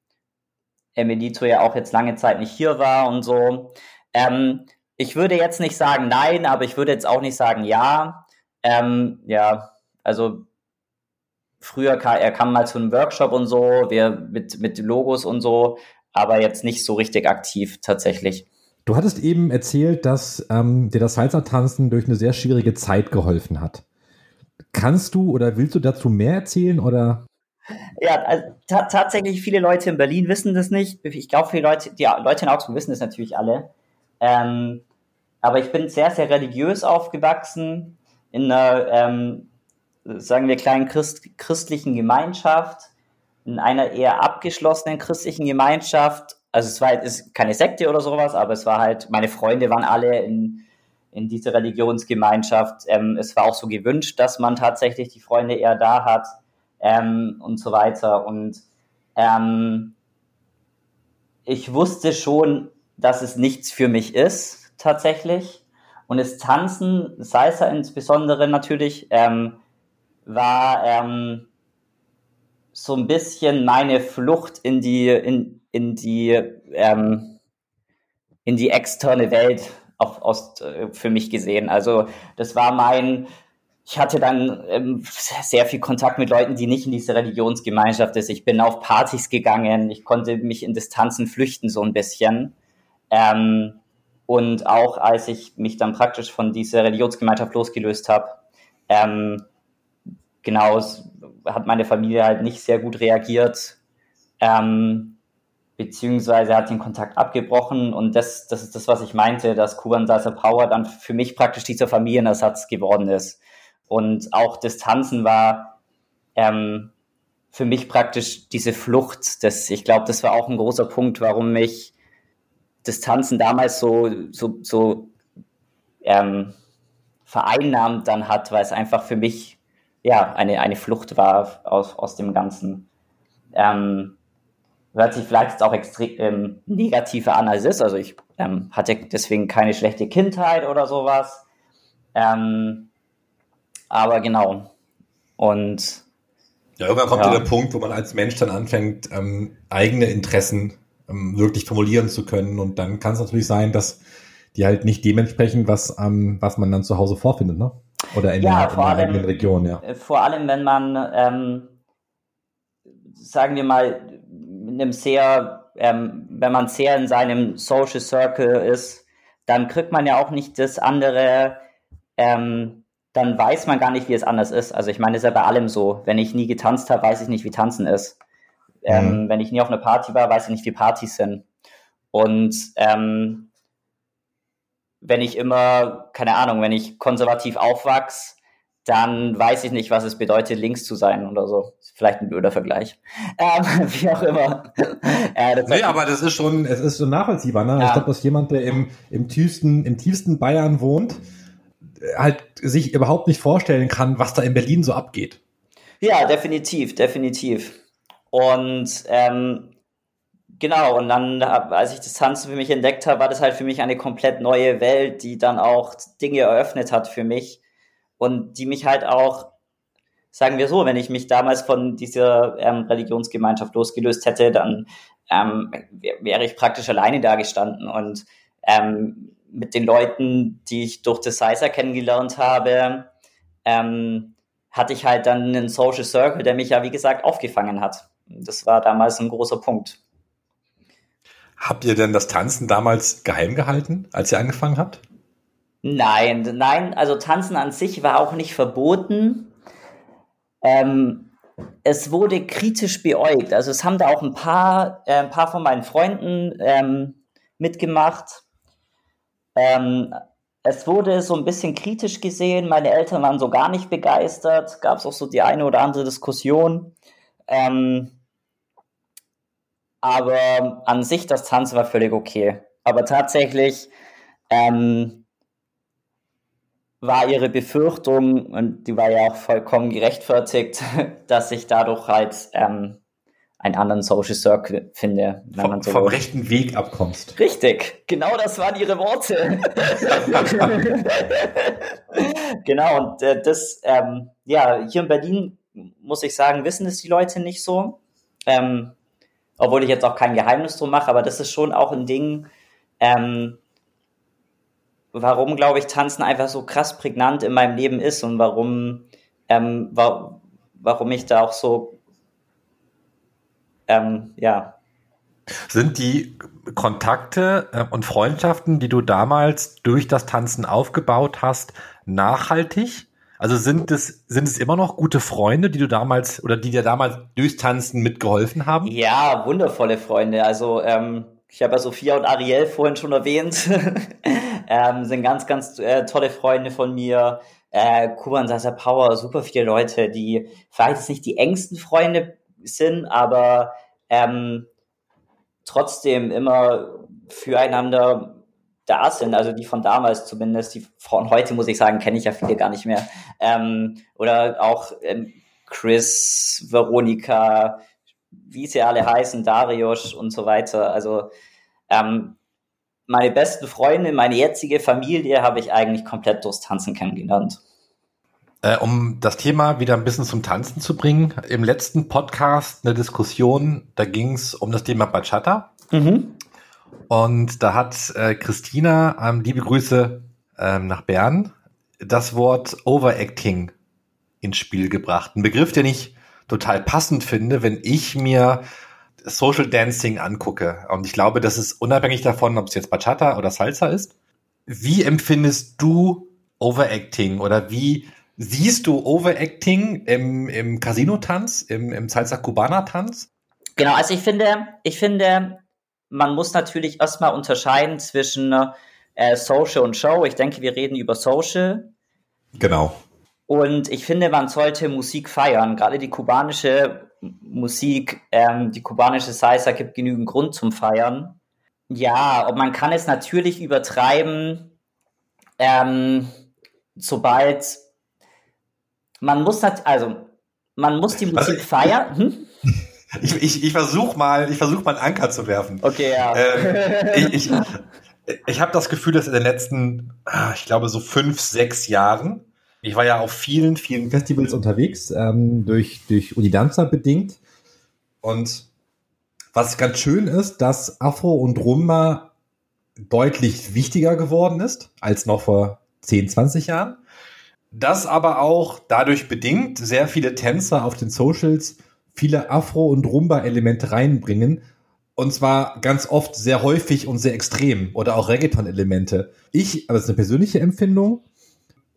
Emilito ja auch jetzt lange Zeit nicht hier war und so. Ähm, ich würde jetzt nicht sagen nein, aber ich würde jetzt auch nicht sagen ja. Ähm, ja, also früher kam, er kam mal zu einem Workshop und so, wir mit, mit Logos und so, aber jetzt nicht so richtig aktiv tatsächlich. Du hattest eben erzählt, dass ähm, dir das Salsa-Tanzen durch eine sehr schwierige Zeit geholfen hat. Kannst du oder willst du dazu mehr erzählen oder? Ja, also, tatsächlich viele Leute in Berlin wissen das nicht. Ich glaube, viele Leute, die Leute in Augsburg wissen das natürlich alle. Ähm, aber ich bin sehr, sehr religiös aufgewachsen in einer, ähm, sagen wir, kleinen Christ christlichen Gemeinschaft, in einer eher abgeschlossenen christlichen Gemeinschaft. Also es war halt, ist keine Sekte oder sowas, aber es war halt, meine Freunde waren alle in, in dieser Religionsgemeinschaft. Ähm, es war auch so gewünscht, dass man tatsächlich die Freunde eher da hat ähm, und so weiter. Und ähm, ich wusste schon, dass es nichts für mich ist, tatsächlich. Und das Tanzen, Salsa insbesondere natürlich, ähm, war ähm, so ein bisschen meine Flucht in die, in, in die, ähm, in die externe Welt auf, aus, äh, für mich gesehen. Also das war mein, ich hatte dann ähm, sehr viel Kontakt mit Leuten, die nicht in dieser Religionsgemeinschaft ist. Ich bin auf Partys gegangen, ich konnte mich in Distanzen flüchten so ein bisschen. Ähm, und auch als ich mich dann praktisch von dieser Religionsgemeinschaft losgelöst habe, ähm, genau, hat meine Familie halt nicht sehr gut reagiert, ähm, beziehungsweise hat den Kontakt abgebrochen. Und das, das ist das, was ich meinte, dass Kuban Salsa Power dann für mich praktisch dieser Familienersatz geworden ist. Und auch Distanzen war ähm, für mich praktisch diese Flucht. Das, ich glaube, das war auch ein großer Punkt, warum mich das Tanzen damals so, so, so ähm, vereinnahmt dann hat, weil es einfach für mich ja eine, eine Flucht war aus, aus dem Ganzen. Ähm, hört sich vielleicht jetzt auch extrem ähm, negativer an, als es ist. Also ich ähm, hatte deswegen keine schlechte Kindheit oder sowas. Ähm, aber genau. Und ja, irgendwann kommt ja. der Punkt, wo man als Mensch dann anfängt, ähm, eigene Interessen ähm, wirklich formulieren zu können. Und dann kann es natürlich sein, dass die halt nicht dementsprechend, was, ähm, was man dann zu Hause vorfindet, ne? Oder in, ja, der, in der allem, eigenen Region, ja. Äh, vor allem, wenn man, ähm, sagen wir mal, mit einem sehr ähm, wenn man sehr in seinem Social Circle ist, dann kriegt man ja auch nicht das andere, ähm, dann weiß man gar nicht, wie es anders ist. Also ich meine, das ist ja bei allem so. Wenn ich nie getanzt habe, weiß ich nicht, wie tanzen ist. Ähm, mhm. Wenn ich nie auf einer Party war, weiß ich nicht, wie Partys sind. Und ähm, wenn ich immer, keine Ahnung, wenn ich konservativ aufwachse, dann weiß ich nicht, was es bedeutet, links zu sein oder so. Vielleicht ein blöder Vergleich. Ähm, wie auch immer. äh, nee, aber das ist schon, es ist schon nachvollziehbar. Ne? Ja. Ich glaube, dass jemand, der im, im, tiefsten, im tiefsten Bayern wohnt, halt sich überhaupt nicht vorstellen kann, was da in Berlin so abgeht. Ja, definitiv, definitiv. Und ähm, genau, und dann, als ich das Tanzen für mich entdeckt habe, war das halt für mich eine komplett neue Welt, die dann auch Dinge eröffnet hat für mich und die mich halt auch, sagen wir so, wenn ich mich damals von dieser ähm, Religionsgemeinschaft losgelöst hätte, dann ähm, wäre ich praktisch alleine da gestanden und ähm, mit den Leuten, die ich durch das Sizer kennengelernt habe, ähm, hatte ich halt dann einen Social Circle, der mich ja, wie gesagt, aufgefangen hat. Das war damals ein großer Punkt. Habt ihr denn das Tanzen damals geheim gehalten, als ihr angefangen habt? Nein, nein, also Tanzen an sich war auch nicht verboten. Ähm, es wurde kritisch beäugt. Also es haben da auch ein paar, äh, ein paar von meinen Freunden ähm, mitgemacht. Ähm, es wurde so ein bisschen kritisch gesehen. Meine Eltern waren so gar nicht begeistert. Gab es auch so die eine oder andere Diskussion. Ähm, aber an sich das Tanzen war völlig okay. Aber tatsächlich ähm, war ihre Befürchtung, und die war ja auch vollkommen gerechtfertigt, dass ich dadurch halt ähm, einen anderen Social Circle finde. Wenn vom, man so vom rechten Weg abkommst. Richtig, genau das waren ihre Worte. genau, und äh, das, ähm, ja, hier in Berlin, muss ich sagen, wissen es die Leute nicht so. Ähm, obwohl ich jetzt auch kein Geheimnis drum mache, aber das ist schon auch ein Ding, ähm, warum, glaube ich, Tanzen einfach so krass prägnant in meinem Leben ist und warum, ähm, wa warum ich da auch so, ähm, ja. Sind die Kontakte äh, und Freundschaften, die du damals durch das Tanzen aufgebaut hast, nachhaltig? Also sind es, sind es immer noch gute Freunde, die du damals oder die dir damals durchs Tanzen mitgeholfen haben? Ja, wundervolle Freunde. Also ähm, ich habe ja Sophia und Ariel vorhin schon erwähnt. ähm, sind ganz, ganz äh, tolle Freunde von mir. Äh, Kuban Sasa Power, super viele Leute, die vielleicht jetzt nicht die engsten Freunde sind, aber ähm, trotzdem immer füreinander da sind, also die von damals zumindest, die von heute muss ich sagen, kenne ich ja viele gar nicht mehr. Ähm, oder auch ähm, Chris, Veronika, wie sie alle heißen, Darius und so weiter. Also ähm, meine besten Freunde, meine jetzige Familie habe ich eigentlich komplett durchs Tanzen kennengelernt. Äh, um das Thema wieder ein bisschen zum Tanzen zu bringen, im letzten Podcast eine Diskussion, da ging es um das Thema Bachata. Mhm. Und da hat äh, Christina, ähm, liebe Grüße ähm, nach Bern, das Wort Overacting ins Spiel gebracht. Ein Begriff, den ich total passend finde, wenn ich mir Social Dancing angucke. Und ich glaube, das ist unabhängig davon, ob es jetzt Bachata oder Salsa ist. Wie empfindest du Overacting oder wie siehst du Overacting im, im Casino-Tanz, im, im Salsa-Cubana-Tanz? Genau, also ich finde, ich finde, man muss natürlich erstmal unterscheiden zwischen äh, Social und Show. Ich denke, wir reden über Social. Genau. Und ich finde, man sollte Musik feiern. Gerade die kubanische Musik, ähm, die kubanische Salsa gibt genügend Grund zum Feiern. Ja, und man kann es natürlich übertreiben, ähm, sobald man muss, also man muss die Musik also, feiern. Hm? Ich, ich, ich versuche mal, ich versuche mal einen Anker zu werfen. Okay, ja. Äh, ich ich, ich habe das Gefühl, dass in den letzten, ah, ich glaube, so fünf, sechs Jahren, ich war ja auf vielen, vielen Festivals unterwegs, ähm, durch, durch Unidanza bedingt. Und was ganz schön ist, dass Afro und Rumba deutlich wichtiger geworden ist als noch vor 10, 20 Jahren. Das aber auch dadurch bedingt sehr viele Tänzer auf den Socials viele Afro- und Rumba-Elemente reinbringen. Und zwar ganz oft sehr häufig und sehr extrem oder auch Reggaeton-Elemente. Ich, aber das ist eine persönliche Empfindung,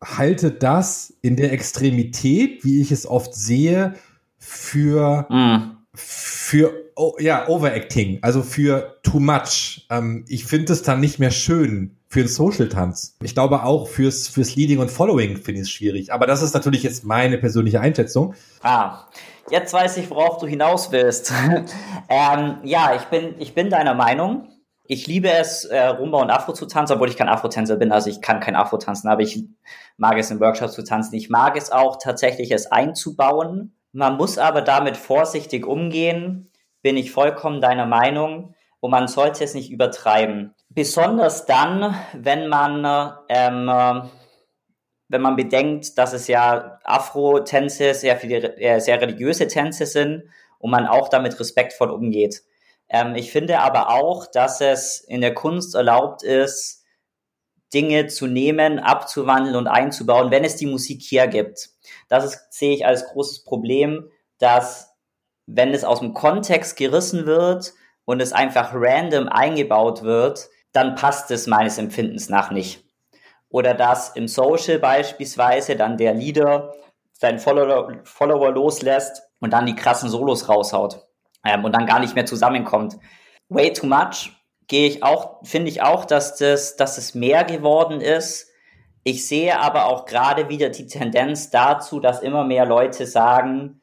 halte das in der Extremität, wie ich es oft sehe, für, mm. für oh, ja, Overacting, also für too much. Ähm, ich finde es dann nicht mehr schön für einen Social-Tanz. Ich glaube auch fürs, fürs Leading und Following finde ich es schwierig. Aber das ist natürlich jetzt meine persönliche Einschätzung. Ah, jetzt weiß ich, worauf du hinaus willst. ähm, ja, ich bin, ich bin deiner Meinung. Ich liebe es, äh, Rumba und Afro zu tanzen, obwohl ich kein Afro-Tänzer bin. Also ich kann kein Afro tanzen, aber ich mag es in Workshops zu tanzen. Ich mag es auch tatsächlich, es einzubauen. Man muss aber damit vorsichtig umgehen, bin ich vollkommen deiner Meinung. Und man sollte es nicht übertreiben. Besonders dann, wenn man, ähm, wenn man bedenkt, dass es ja Afro-Tänze sehr äh, sehr religiöse Tänze sind und man auch damit respektvoll umgeht. Ähm, ich finde aber auch, dass es in der Kunst erlaubt ist, Dinge zu nehmen, abzuwandeln und einzubauen, wenn es die Musik hergibt. Das ist, sehe ich als großes Problem, dass wenn es aus dem Kontext gerissen wird und es einfach random eingebaut wird, dann passt es meines Empfindens nach nicht. Oder dass im Social beispielsweise dann der Leader seinen Follower, Follower loslässt und dann die krassen Solos raushaut ähm, und dann gar nicht mehr zusammenkommt. Way too much gehe ich auch, finde ich auch, dass das, dass es mehr geworden ist. Ich sehe aber auch gerade wieder die Tendenz dazu, dass immer mehr Leute sagen,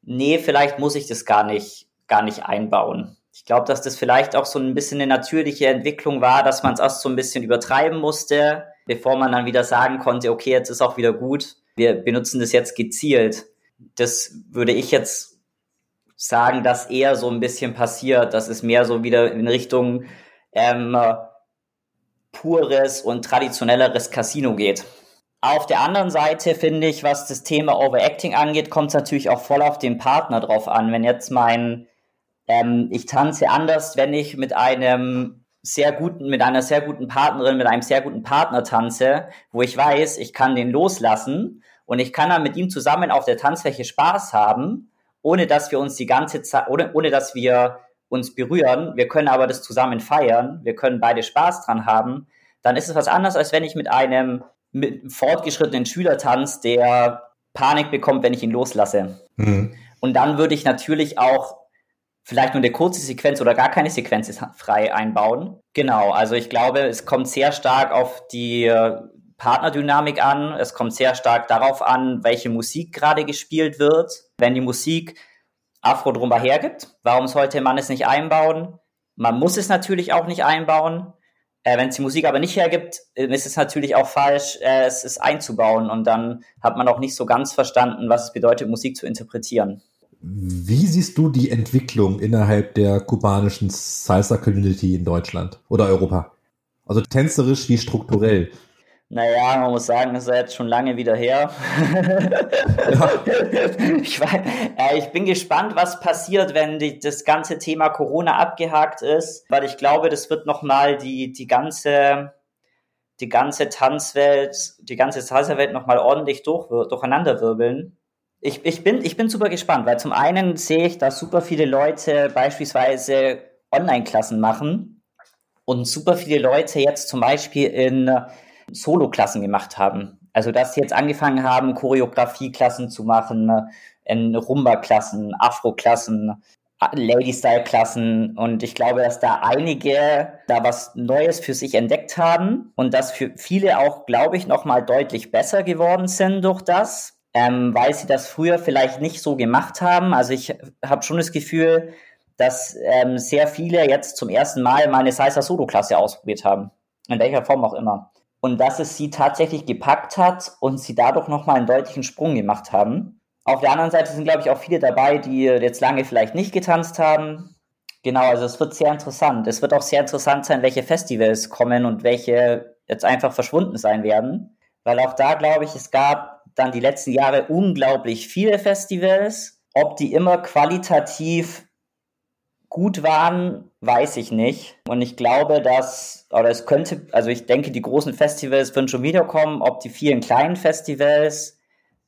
nee, vielleicht muss ich das gar nicht, gar nicht einbauen. Ich glaube, dass das vielleicht auch so ein bisschen eine natürliche Entwicklung war, dass man es erst so ein bisschen übertreiben musste, bevor man dann wieder sagen konnte, okay, jetzt ist auch wieder gut. Wir benutzen das jetzt gezielt. Das würde ich jetzt sagen, dass eher so ein bisschen passiert, dass es mehr so wieder in Richtung ähm, pures und traditionelleres Casino geht. Auf der anderen Seite finde ich, was das Thema Overacting angeht, kommt es natürlich auch voll auf den Partner drauf an. Wenn jetzt mein, ähm, ich tanze anders, wenn ich mit einem sehr guten, mit einer sehr guten Partnerin, mit einem sehr guten Partner tanze, wo ich weiß, ich kann den loslassen und ich kann dann mit ihm zusammen auf der Tanzfläche Spaß haben, ohne dass wir uns die ganze Zeit, ohne, ohne dass wir uns berühren. Wir können aber das zusammen feiern. Wir können beide Spaß dran haben. Dann ist es was anderes, als wenn ich mit einem mit fortgeschrittenen Schülertanz, der Panik bekommt, wenn ich ihn loslasse. Mhm. Und dann würde ich natürlich auch vielleicht nur eine kurze Sequenz oder gar keine Sequenz frei einbauen. Genau, also ich glaube, es kommt sehr stark auf die äh, Partnerdynamik an. Es kommt sehr stark darauf an, welche Musik gerade gespielt wird. Wenn die Musik Afro drüber hergibt, warum sollte man es nicht einbauen? Man muss es natürlich auch nicht einbauen. Äh, Wenn es die Musik aber nicht hergibt, ist es natürlich auch falsch, äh, es ist einzubauen und dann hat man auch nicht so ganz verstanden, was es bedeutet, Musik zu interpretieren. Wie siehst du die Entwicklung innerhalb der kubanischen Salsa-Community in Deutschland oder Europa? Also tänzerisch wie strukturell. Naja, man muss sagen, das ist ja jetzt schon lange wieder her. Ja. ich, weiß, äh, ich bin gespannt, was passiert, wenn die, das ganze Thema Corona abgehakt ist, weil ich glaube, das wird nochmal die, die ganze, die ganze Tanzwelt, die ganze Salsa-Welt nochmal ordentlich durch, durcheinanderwirbeln. Ich, ich, bin, ich bin super gespannt, weil zum einen sehe ich, dass super viele Leute beispielsweise Online-Klassen machen und super viele Leute jetzt zum Beispiel in Solo-Klassen gemacht haben. Also dass sie jetzt angefangen haben, Choreografie-Klassen zu machen, in Rumba-Klassen, Afro-Klassen, Lady-Style-Klassen und ich glaube, dass da einige da was Neues für sich entdeckt haben und dass für viele auch, glaube ich, nochmal deutlich besser geworden sind durch das, ähm, weil sie das früher vielleicht nicht so gemacht haben. Also ich habe schon das Gefühl, dass ähm, sehr viele jetzt zum ersten Mal meine Salsa Solo-Klasse ausprobiert haben. In welcher Form auch immer und dass es sie tatsächlich gepackt hat und sie dadurch nochmal einen deutlichen Sprung gemacht haben. Auf der anderen Seite sind, glaube ich, auch viele dabei, die jetzt lange vielleicht nicht getanzt haben. Genau, also es wird sehr interessant. Es wird auch sehr interessant sein, welche Festivals kommen und welche jetzt einfach verschwunden sein werden. Weil auch da, glaube ich, es gab dann die letzten Jahre unglaublich viele Festivals. Ob die immer qualitativ gut waren, weiß ich nicht. Und ich glaube, dass, oder es könnte, also ich denke, die großen Festivals würden schon wiederkommen. Ob die vielen kleinen Festivals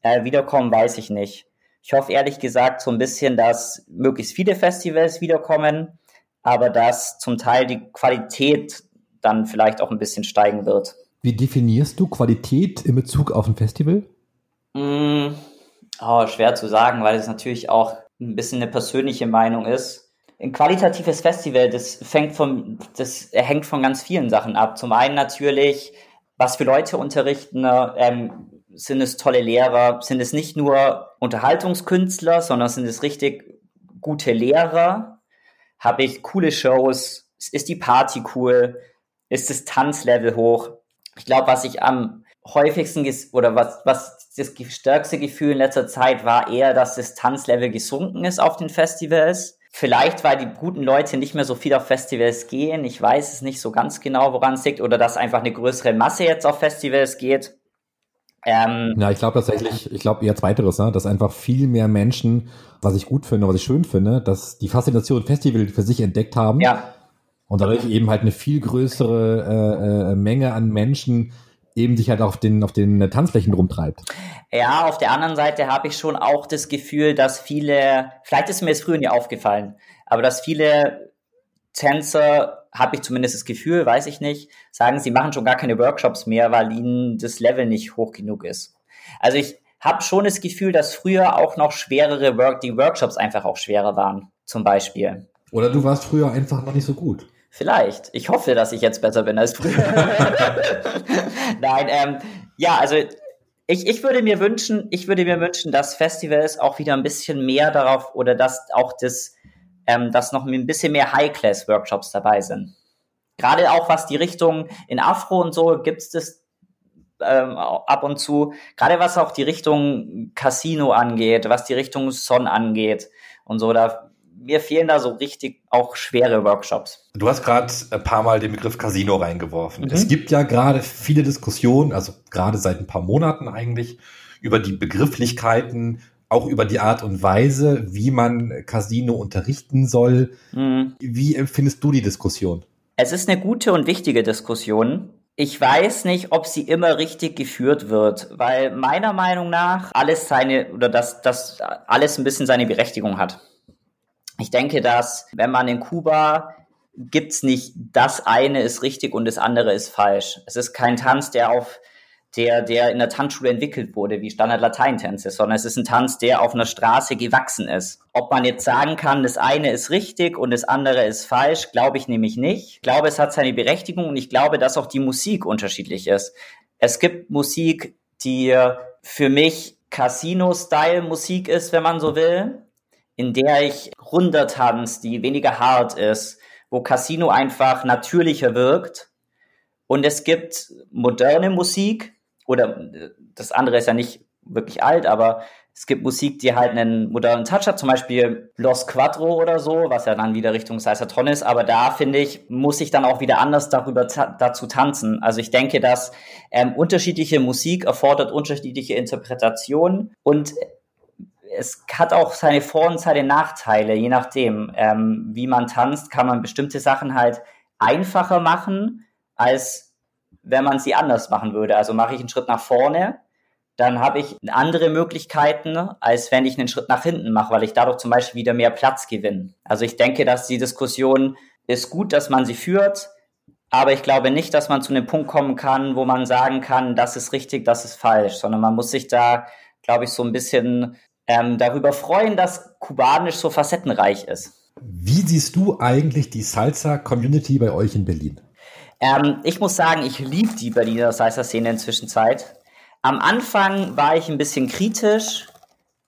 äh, wiederkommen, weiß ich nicht. Ich hoffe ehrlich gesagt so ein bisschen, dass möglichst viele Festivals wiederkommen. aber dass zum Teil die Qualität dann vielleicht auch ein bisschen steigen wird. Wie definierst du Qualität in Bezug auf ein Festival? Mm, oh, schwer zu sagen, weil es natürlich auch ein bisschen eine persönliche Meinung ist. Ein qualitatives Festival, das fängt von, das hängt von ganz vielen Sachen ab. Zum einen natürlich, was für Leute unterrichten, ähm, sind es tolle Lehrer, sind es nicht nur Unterhaltungskünstler, sondern sind es richtig gute Lehrer? Habe ich coole Shows? Ist die Party cool? Ist das Tanzlevel hoch? Ich glaube, was ich am häufigsten oder was, was das stärkste Gefühl in letzter Zeit war eher, dass das Tanzlevel gesunken ist auf den Festivals. Vielleicht, weil die guten Leute nicht mehr so viel auf Festivals gehen. Ich weiß es nicht so ganz genau, woran es liegt. Oder dass einfach eine größere Masse jetzt auf Festivals geht. Ähm, ja, ich glaube tatsächlich, ich glaube eher zweiteres, ne? dass einfach viel mehr Menschen, was ich gut finde, was ich schön finde, dass die Faszination Festival für sich entdeckt haben. Ja. Und dadurch eben halt eine viel größere äh, äh, Menge an Menschen eben sich halt auf den, auf den Tanzflächen rumtreibt. Ja, auf der anderen Seite habe ich schon auch das Gefühl, dass viele, vielleicht ist mir es früher nie aufgefallen, aber dass viele Tänzer habe ich zumindest das Gefühl, weiß ich nicht, sagen, sie machen schon gar keine Workshops mehr, weil ihnen das Level nicht hoch genug ist. Also ich habe schon das Gefühl, dass früher auch noch schwerere Work, die Workshops einfach auch schwerer waren, zum Beispiel. Oder du warst früher einfach noch nicht so gut. Vielleicht. Ich hoffe, dass ich jetzt besser bin als früher. Nein, ähm, ja, also ich, ich würde mir wünschen, ich würde mir wünschen, dass Festivals auch wieder ein bisschen mehr darauf oder dass auch das ähm, dass noch ein bisschen mehr High-Class-Workshops dabei sind. Gerade auch was die Richtung in Afro und so gibt es das ähm, ab und zu. Gerade was auch die Richtung Casino angeht, was die Richtung Son angeht und so, da mir fehlen da so richtig auch schwere Workshops. Du hast gerade ein paar Mal den Begriff Casino reingeworfen. Mhm. Es gibt ja gerade viele Diskussionen, also gerade seit ein paar Monaten eigentlich, über die Begrifflichkeiten auch über die Art und Weise, wie man Casino unterrichten soll. Mhm. Wie empfindest du die Diskussion? Es ist eine gute und wichtige Diskussion. Ich weiß nicht, ob sie immer richtig geführt wird, weil meiner Meinung nach alles seine oder dass das alles ein bisschen seine Berechtigung hat. Ich denke, dass wenn man in Kuba gibt's nicht das eine ist richtig und das andere ist falsch. Es ist kein Tanz, der auf der, der in der Tanzschule entwickelt wurde, wie Standard-Lateintänze, sondern es ist ein Tanz, der auf einer Straße gewachsen ist. Ob man jetzt sagen kann, das eine ist richtig und das andere ist falsch, glaube ich nämlich nicht. Ich glaube, es hat seine Berechtigung und ich glaube, dass auch die Musik unterschiedlich ist. Es gibt Musik, die für mich Casino-Style-Musik ist, wenn man so will, in der ich runder tanze, die weniger hart ist, wo Casino einfach natürlicher wirkt. Und es gibt moderne Musik, oder äh, das andere ist ja nicht wirklich alt, aber es gibt Musik, die halt einen modernen Touch hat, zum Beispiel Los Quattro oder so, was ja dann wieder Richtung Salsa-Ton ist, aber da finde ich, muss ich dann auch wieder anders darüber ta dazu tanzen. Also ich denke, dass ähm, unterschiedliche Musik erfordert unterschiedliche Interpretationen und es hat auch seine Vor- und seine Nachteile, je nachdem, ähm, wie man tanzt, kann man bestimmte Sachen halt einfacher machen als wenn man sie anders machen würde. Also mache ich einen Schritt nach vorne, dann habe ich andere Möglichkeiten, als wenn ich einen Schritt nach hinten mache, weil ich dadurch zum Beispiel wieder mehr Platz gewinne. Also ich denke, dass die Diskussion ist gut, dass man sie führt, aber ich glaube nicht, dass man zu einem Punkt kommen kann, wo man sagen kann, das ist richtig, das ist falsch, sondern man muss sich da, glaube ich, so ein bisschen ähm, darüber freuen, dass kubanisch so facettenreich ist. Wie siehst du eigentlich die Salsa-Community bei euch in Berlin? Ähm, ich muss sagen, ich liebe die Berliner Salsa-Szene inzwischen Zeit. Am Anfang war ich ein bisschen kritisch.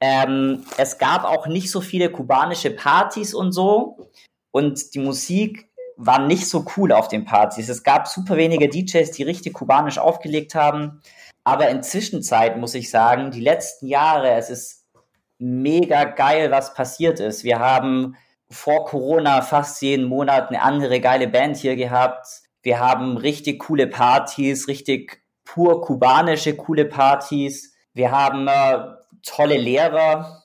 Ähm, es gab auch nicht so viele kubanische Partys und so. Und die Musik war nicht so cool auf den Partys. Es gab super wenige DJs, die richtig kubanisch aufgelegt haben. Aber inzwischen Zeit muss ich sagen, die letzten Jahre, es ist mega geil, was passiert ist. Wir haben vor Corona fast jeden Monat eine andere geile Band hier gehabt. Wir haben richtig coole Partys, richtig pur kubanische coole Partys. Wir haben äh, tolle Lehrer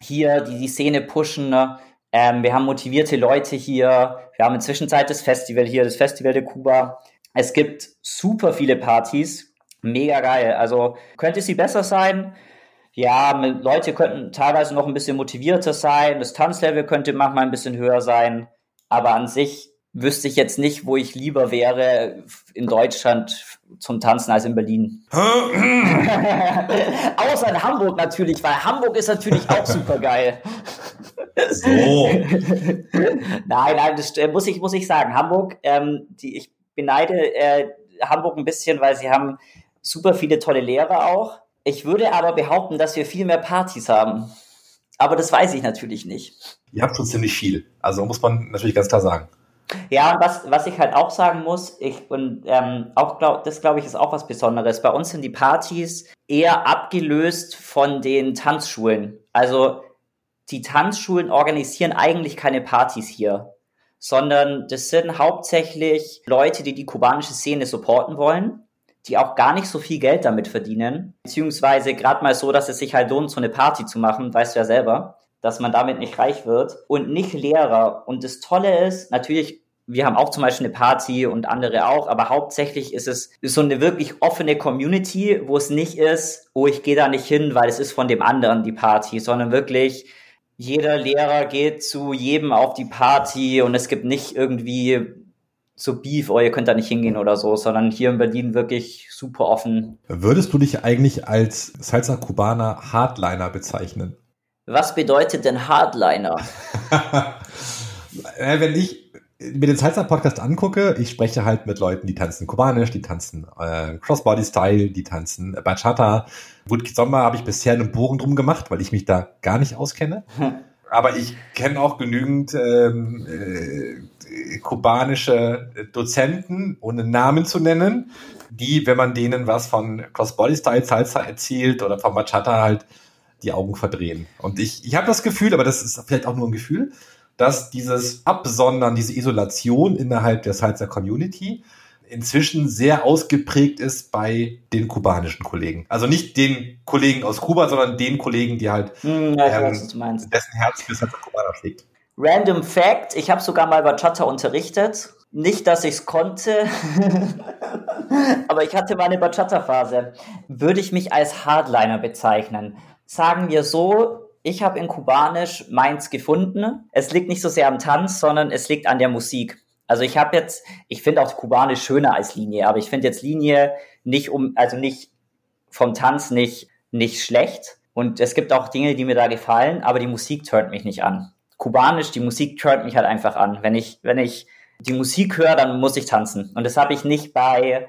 hier, die die Szene pushen. Ne? Ähm, wir haben motivierte Leute hier. Wir haben inzwischen Zeit das Festival hier, das Festival de Cuba. Es gibt super viele Partys. Mega geil. Also könnte sie besser sein? Ja, Leute könnten teilweise noch ein bisschen motivierter sein. Das Tanzlevel könnte manchmal ein bisschen höher sein. Aber an sich wüsste ich jetzt nicht, wo ich lieber wäre in Deutschland zum Tanzen als in Berlin. Außer in Hamburg natürlich, weil Hamburg ist natürlich auch super geil. So. nein, nein, das muss ich, muss ich sagen. Hamburg, ähm, die, ich beneide äh, Hamburg ein bisschen, weil sie haben super viele tolle Lehrer auch. Ich würde aber behaupten, dass wir viel mehr Partys haben. Aber das weiß ich natürlich nicht. Ihr habt schon ziemlich viel. Also muss man natürlich ganz klar sagen. Ja, und was, was ich halt auch sagen muss, ich, und ähm, auch glaub, das glaube ich ist auch was Besonderes. Bei uns sind die Partys eher abgelöst von den Tanzschulen. Also die Tanzschulen organisieren eigentlich keine Partys hier, sondern das sind hauptsächlich Leute, die die kubanische Szene supporten wollen, die auch gar nicht so viel Geld damit verdienen, beziehungsweise gerade mal so, dass es sich halt lohnt, so eine Party zu machen, weißt du ja selber dass man damit nicht reich wird und nicht Lehrer. Und das Tolle ist, natürlich, wir haben auch zum Beispiel eine Party und andere auch, aber hauptsächlich ist es so eine wirklich offene Community, wo es nicht ist, oh, ich gehe da nicht hin, weil es ist von dem anderen die Party, sondern wirklich jeder Lehrer geht zu jedem auf die Party und es gibt nicht irgendwie so Beef, oh, ihr könnt da nicht hingehen oder so, sondern hier in Berlin wirklich super offen. Würdest du dich eigentlich als Salsa Cubana Hardliner bezeichnen? Was bedeutet denn Hardliner? Wenn ich mir den Salsa-Podcast angucke, ich spreche halt mit Leuten, die tanzen Kubanisch, die tanzen äh, Crossbody-Style, die tanzen Bachata. Gut, Kizomba habe ich bisher einen Bogen drum gemacht, weil ich mich da gar nicht auskenne. Aber ich kenne auch genügend ähm, äh, kubanische Dozenten, ohne Namen zu nennen, die, wenn man denen was von Crossbody-Style Salsa erzählt oder von Bachata halt die Augen verdrehen. Und ich, ich habe das Gefühl, aber das ist vielleicht auch nur ein Gefühl, dass dieses Absondern, diese Isolation innerhalb der Salsa Community inzwischen sehr ausgeprägt ist bei den kubanischen Kollegen. Also nicht den Kollegen aus Kuba, sondern den Kollegen, die halt hm, ja, weiß, ähm, dessen Herz für Salsa Cubana schlägt. Random Fact, ich habe sogar mal Bachata unterrichtet. Nicht, dass ich es konnte, aber ich hatte mal eine Bachata-Phase. Würde ich mich als Hardliner bezeichnen sagen wir so, ich habe in Kubanisch meins gefunden. Es liegt nicht so sehr am Tanz, sondern es liegt an der Musik. Also ich habe jetzt, ich finde auch Kubanisch schöner als Linie, aber ich finde jetzt Linie nicht um, also nicht vom Tanz nicht, nicht schlecht. Und es gibt auch Dinge, die mir da gefallen, aber die Musik turnt mich nicht an. Kubanisch, die Musik turnt mich halt einfach an. Wenn ich, wenn ich die Musik höre, dann muss ich tanzen. Und das habe ich nicht bei,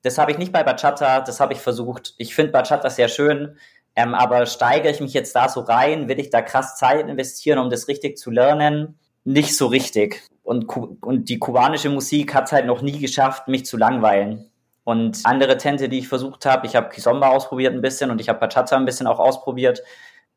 das habe ich nicht bei Bachata, das habe ich versucht. Ich finde Bachata sehr schön, ähm, aber steigere ich mich jetzt da so rein? Will ich da krass Zeit investieren, um das richtig zu lernen? Nicht so richtig. Und, und die kubanische Musik hat es halt noch nie geschafft, mich zu langweilen. Und andere Tente, die ich versucht habe, ich habe Kizomba ausprobiert ein bisschen und ich habe Bachata ein bisschen auch ausprobiert,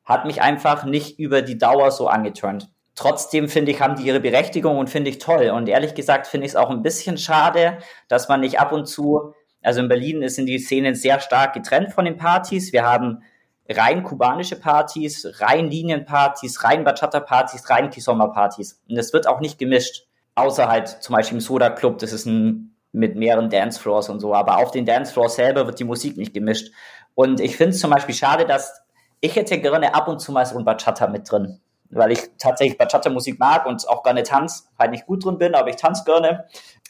hat mich einfach nicht über die Dauer so angeturnt. Trotzdem finde ich, haben die ihre Berechtigung und finde ich toll. Und ehrlich gesagt finde ich es auch ein bisschen schade, dass man nicht ab und zu, also in Berlin sind die Szenen sehr stark getrennt von den Partys. Wir haben rein kubanische Partys, rein Linienpartys, rein Bachata-Partys, rein Kisoma-Partys. Und es wird auch nicht gemischt. Außer halt zum Beispiel im Soda Club, das ist ein mit mehreren Dancefloors und so. Aber auf den Dancefloors selber wird die Musik nicht gemischt. Und ich finde es zum Beispiel schade, dass ich hätte gerne ab und zu mal so ein Bachata mit drin. Weil ich tatsächlich Bachata-Musik mag und auch gerne tanz, halt nicht gut drin bin, aber ich tanze gerne.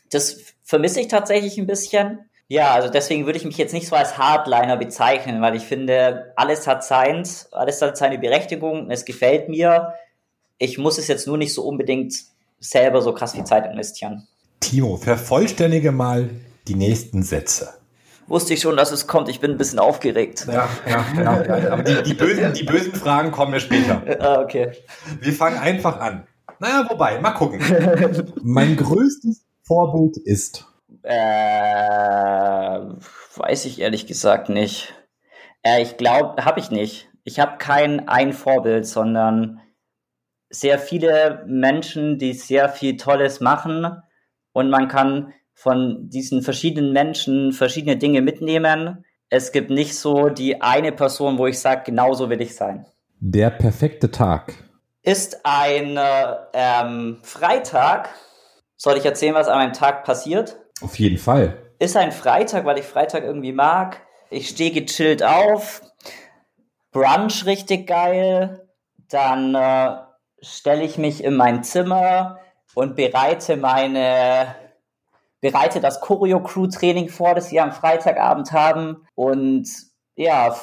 Das vermisse ich tatsächlich ein bisschen. Ja, also deswegen würde ich mich jetzt nicht so als Hardliner bezeichnen, weil ich finde, alles hat seins, alles hat seine Berechtigung, es gefällt mir. Ich muss es jetzt nur nicht so unbedingt selber so krass viel Zeit investieren. Timo, vervollständige mal die nächsten Sätze. Wusste ich schon, dass es kommt. Ich bin ein bisschen aufgeregt. Ja, ja, ja. ja. Aber die, die, bösen, die bösen Fragen kommen ja später. ah, okay. Wir fangen einfach an. Naja, wobei, mal gucken. mein größtes Vorbild ist. Äh, weiß ich ehrlich gesagt nicht. Äh, ich glaube, habe ich nicht. Ich habe kein ein Vorbild, sondern sehr viele Menschen, die sehr viel Tolles machen und man kann von diesen verschiedenen Menschen verschiedene Dinge mitnehmen. Es gibt nicht so die eine Person, wo ich sage, genau so will ich sein. Der perfekte Tag ist ein äh, ähm, Freitag. Soll ich erzählen, was an meinem Tag passiert? Auf jeden Fall. Ist ein Freitag, weil ich Freitag irgendwie mag. Ich stehe gechillt auf. Brunch richtig geil. Dann äh, stelle ich mich in mein Zimmer, und bereite meine bereite das Choreo Crew Training vor, das wir am Freitagabend haben und ja,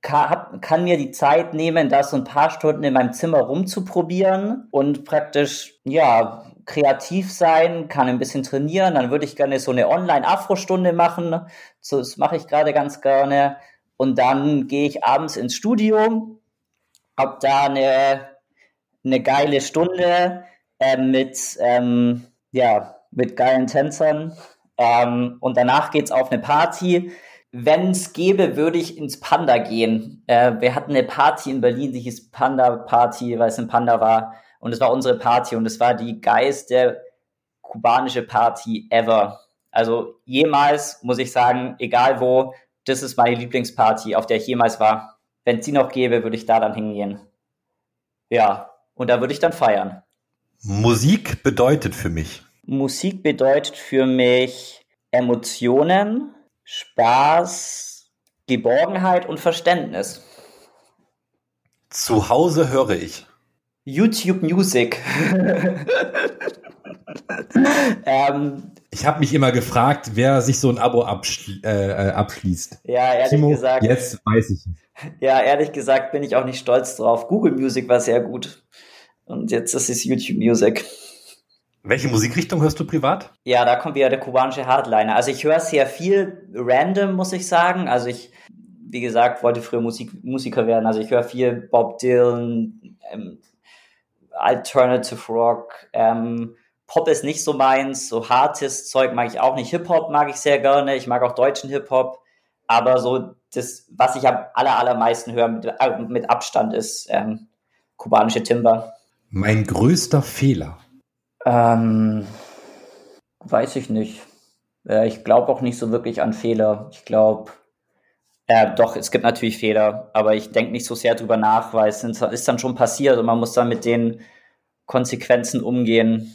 kann, mir die Zeit nehmen, da so ein paar Stunden in meinem Zimmer rumzuprobieren und praktisch, ja, kreativ sein, kann ein bisschen trainieren. Dann würde ich gerne so eine Online-Afro-Stunde machen. So, das mache ich gerade ganz gerne. Und dann gehe ich abends ins Studio, habe da eine, eine geile Stunde äh, mit, ähm, ja, mit geilen Tänzern. Ähm, und danach geht's auf eine Party wenn es gäbe, würde ich ins Panda gehen. Äh, wir hatten eine Party in Berlin, die hieß Panda Party, weil es ein Panda war. Und es war unsere Party und es war die geilste kubanische Party ever. Also jemals, muss ich sagen, egal wo, das ist meine Lieblingsparty, auf der ich jemals war. Wenn es sie noch gäbe, würde ich da dann hingehen. Ja, und da würde ich dann feiern. Musik bedeutet für mich. Musik bedeutet für mich Emotionen, Spaß, Geborgenheit und Verständnis. Zu Hause höre ich. YouTube Music. ähm, ich habe mich immer gefragt, wer sich so ein Abo abschli äh, äh abschließt. Ja, ehrlich Timo, gesagt. Jetzt weiß ich. Ja, ehrlich gesagt bin ich auch nicht stolz drauf. Google Music war sehr gut. Und jetzt ist es YouTube Music. Welche Musikrichtung hörst du privat? Ja, da kommt wieder der kubanische Hardliner. Also ich höre sehr viel random, muss ich sagen. Also ich, wie gesagt, wollte früher Musik, Musiker werden. Also ich höre viel Bob Dylan, ähm, Alternative Rock, ähm, Pop ist nicht so meins, so hartes Zeug mag ich auch nicht. Hip-Hop mag ich sehr gerne. Ich mag auch deutschen Hip-Hop. Aber so das, was ich am aller, allermeisten höre mit, äh, mit Abstand ist ähm, kubanische Timber. Mein größter Fehler ähm, weiß ich nicht. Äh, ich glaube auch nicht so wirklich an Fehler. Ich glaube, äh, doch, es gibt natürlich Fehler, aber ich denke nicht so sehr drüber nach, weil es ist dann schon passiert und man muss dann mit den Konsequenzen umgehen.